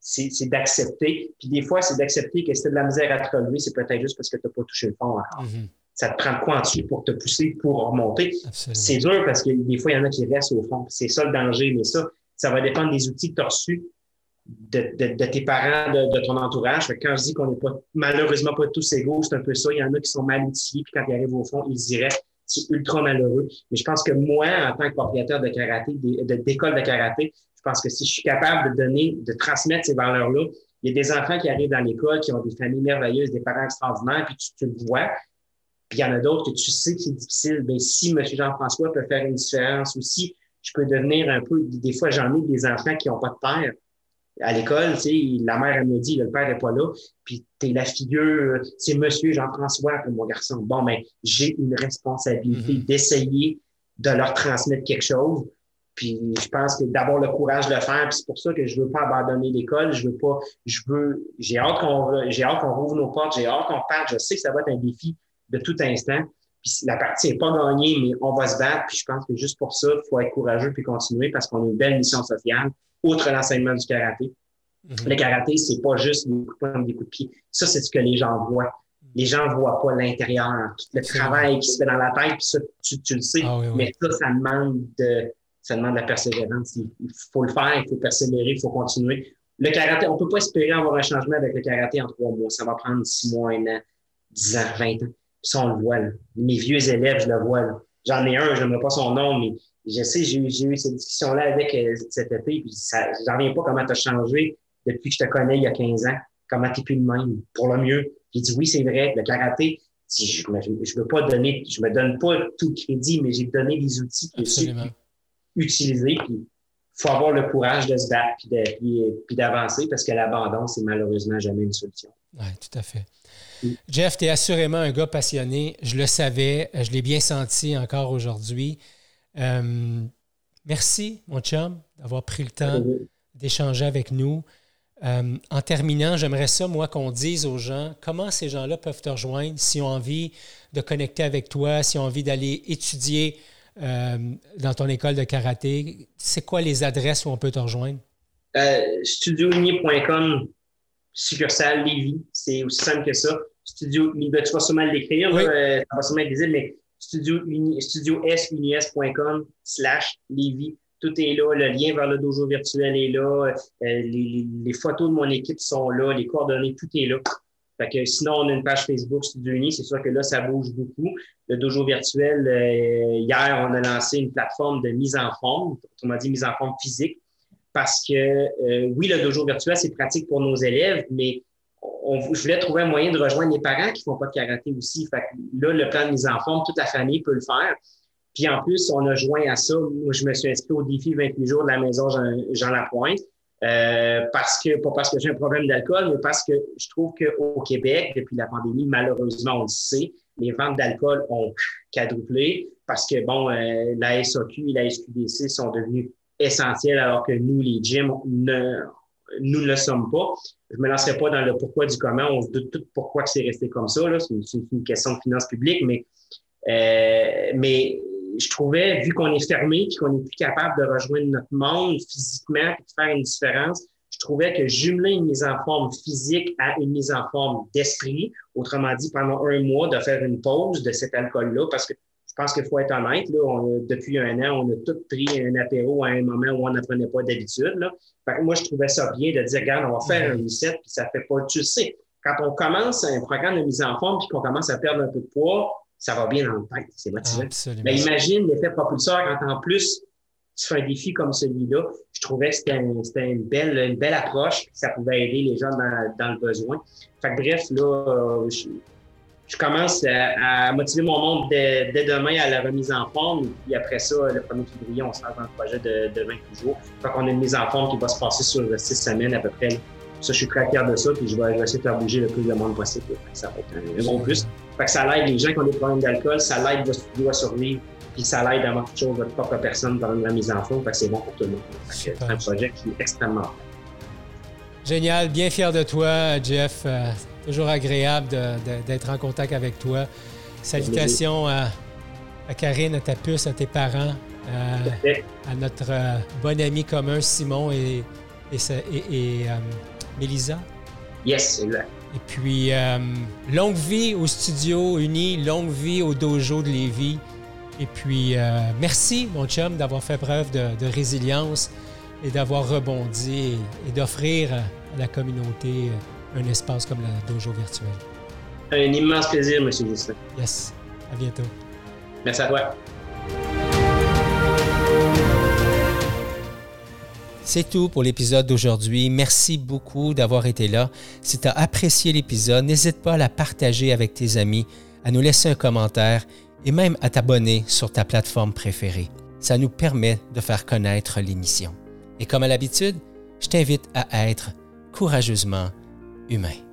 Speaker 1: c'est d'accepter. Puis des fois, c'est d'accepter que si de la misère à te relever, c'est peut-être juste parce que tu n'as pas touché le fond encore. Mm-hmm. Ça te prend quoi en dessous pour te pousser, pour remonter? C'est dur parce que des fois, il y en a qui restent au fond. C'est ça le danger, mais ça, ça va dépendre des outils que tu as reçus de, tes parents, de, ton entourage. quand je dis qu'on n'est pas malheureusement pas tous égaux, c'est un peu ça. Il y en a qui sont mal outillés, puis quand ils arrivent au fond, ils diraient c'est ultra malheureux. Mais je pense que moi, en tant que propriétaire de karaté, d'école de, karaté, je pense que si je suis capable de donner, de transmettre ces valeurs-là, il y a des enfants qui arrivent dans l'école, qui ont des familles merveilleuses, des parents extraordinaires, puis tu, le vois. Puis il y en a d'autres que tu sais que c'est difficile. Bien, si M. Jean-François peut faire une différence aussi, je peux devenir un peu, des fois, j'en ai des enfants qui n'ont pas de père à l'école, tu sais, la mère, elle me dit, le père n'est pas là, puis tu es la figure, c'est monsieur Jean-François, mon garçon. Bon, mais ben, j'ai une responsabilité mm-hmm. d'essayer de leur transmettre quelque chose. Puis je pense que d'avoir le courage de le faire, puis c'est pour ça que je veux pas abandonner l'école, je veux pas, je veux, j'ai hâte qu'on, j'ai hâte qu'on rouvre nos portes, j'ai hâte qu'on parte, je sais que ça va être un défi de tout instant. Puis la partie n'est pas gagnée, mais on va se battre. Puis je pense que juste pour ça, il faut être courageux puis continuer parce qu'on a une belle mission sociale outre l'enseignement du karaté. Mhm. Le karaté, c'est pas juste des coups de des coups de pied. Ça, c'est ce que les gens voient. Les gens ne voient pas l'intérieur, le travail qui se fait dans la tête, puis ça, tu, le sais. Ah mais ça, ça demande de, ça demande de la persévérance. Il faut le faire, il faut persévérer, il faut continuer. Le karaté, on ne peut pas espérer avoir un changement avec le karaté en trois mois. Ça va prendre six mois, un an, dix ans, vingt ans. Puis ça, on le voit. Mes vieux élèves, je le vois. J'en ai un, je n'aime pas son nom, mais je sais, j'ai eu cette discussion-là avec euh, cet été, puis j'en reviens pas comment tu as changé depuis que je te connais il y a 15 ans, comment tu plus le même, pour le mieux. J'ai dit oui, c'est vrai, le karaté, je ne veux pas donner, je me donne pas tout le crédit, mais j'ai donné des outils que j'ai utiliser, puis il faut avoir le courage de se battre puis d'avancer parce que l'abandon, c'est malheureusement jamais une solution.
Speaker 2: Oui, tout à fait. Jeff, tu es assurément un gars passionné. Je le savais, je l'ai bien senti encore aujourd'hui. Euh, merci, mon chum, d'avoir pris le temps d'échanger avec nous. Euh, en terminant, j'aimerais ça, moi, qu'on dise aux gens comment ces gens-là peuvent te rejoindre s'ils ont envie de connecter avec toi, s'ils ont envie d'aller étudier euh, dans ton école de karaté. C'est quoi les adresses où on peut te rejoindre?
Speaker 1: Euh, studiouni.com, succursale Lévis. C'est aussi simple que ça. Studio, ben, tu vas sûrement l'écrire, oui. ça va sûrement être visible, mais studio, slash Lévis. Tout est là, le lien vers le dojo virtuel est là, euh, les, photos de mon équipe sont là, les coordonnées, tout est là. Fait que sinon, on a une page Facebook Studio Uni, c'est sûr que là, ça bouge beaucoup. Le dojo virtuel, euh, hier, on a lancé une plateforme de mise en forme, m'a dit mise en forme physique, parce que euh, oui, le dojo virtuel, c'est pratique pour nos élèves, mais je voulais trouver un moyen de rejoindre les parents qui font pas de karaté aussi. Là, le plan de mise en forme, toute la famille peut le faire. Puis en plus, on a joint à ça. Moi, je me suis inscrit au défi 28 jours de la maison Jean, Jean Lapointe. Euh, parce que, pas parce que j'ai un problème d'alcool, mais parce que je trouve qu'au Québec, depuis la pandémie, malheureusement, on le sait, les ventes d'alcool ont quadruplé parce que, bon, euh, la SOQ et la SQDC sont devenus essentiels alors que nous, les gyms, ne, nous ne le sommes pas. Je ne me lancerai pas dans le pourquoi du comment. On se doute tout pourquoi c'est resté comme ça. C'est une, question de finances publiques, mais, euh, mais je trouvais, vu qu'on est fermé qu'on n'est plus capable de rejoindre notre monde physiquement et de faire une différence, je trouvais que jumeler une mise en forme physique à une mise en forme d'esprit, autrement dit, pendant un mois, de faire une pause de cet alcool-là, parce que pense qu'il faut être honnête, là, depuis un an, on a tous pris un apéro à un moment où on n'apprenait pas d'habitude. Moi, je trouvais ça bien de dire, regarde, on va faire un reset, puis ça fait pas, tu sais, quand on commence un programme de mise en forme, puis qu'on commence à perdre un peu de poids, ça va bien dans le tête, c'est motivant. Mais imagine l'effet propulseur quand en plus tu fais un défi comme celui-là. Je trouvais que c'était une, belle, une belle approche. Ça pouvait aider les gens dans, le besoin. Fait bref, là, je, commence à, motiver mon monde dès, demain à la remise en forme. Puis après ça, le 1er février, on se lance dans le projet de, de 20 jours. Fait qu'on a une mise en forme qui va se passer sur six semaines à peu près. Ça, je suis très fier de ça, puis je vais, essayer de faire bouger le plus de monde possible. Ça va être un, gros plus. Fait que ça l'aide les gens qui ont des problèmes d'alcool, ça l'aide votre studio à survivre, puis ça l'aide à avoir quelque chose votre propre personne dans la mise en forme. Fait que c'est bon pour tout le monde. C'est un projet qui est extrêmement
Speaker 2: Génial, bien fier de toi, Jeff. Euh, toujours agréable d'être en contact avec toi. Salutations à, Karine, à ta puce, à tes parents, à, notre euh, bon ami commun Simon et, et, et euh, Mélisa?
Speaker 1: Yes, exact.
Speaker 2: Et puis, euh, longue vie au studio uni, longue vie au dojo de Lévis. Et puis, euh, merci, mon chum, d'avoir fait preuve de, résilience et d'avoir rebondi et, d'offrir à la communauté un espace comme le dojo virtuel.
Speaker 1: Un immense plaisir, M. Justin.
Speaker 2: Yes. À bientôt.
Speaker 1: Merci à toi.
Speaker 2: C'est tout pour l'épisode d'aujourd'hui. Merci beaucoup d'avoir été là. Si tu as apprécié l'épisode, n'hésite pas à la partager avec tes amis, à nous laisser un commentaire et même à t'abonner sur ta plateforme préférée. Ça nous permet de faire connaître l'émission. Et comme à l'habitude, je t'invite à être courageusement humain.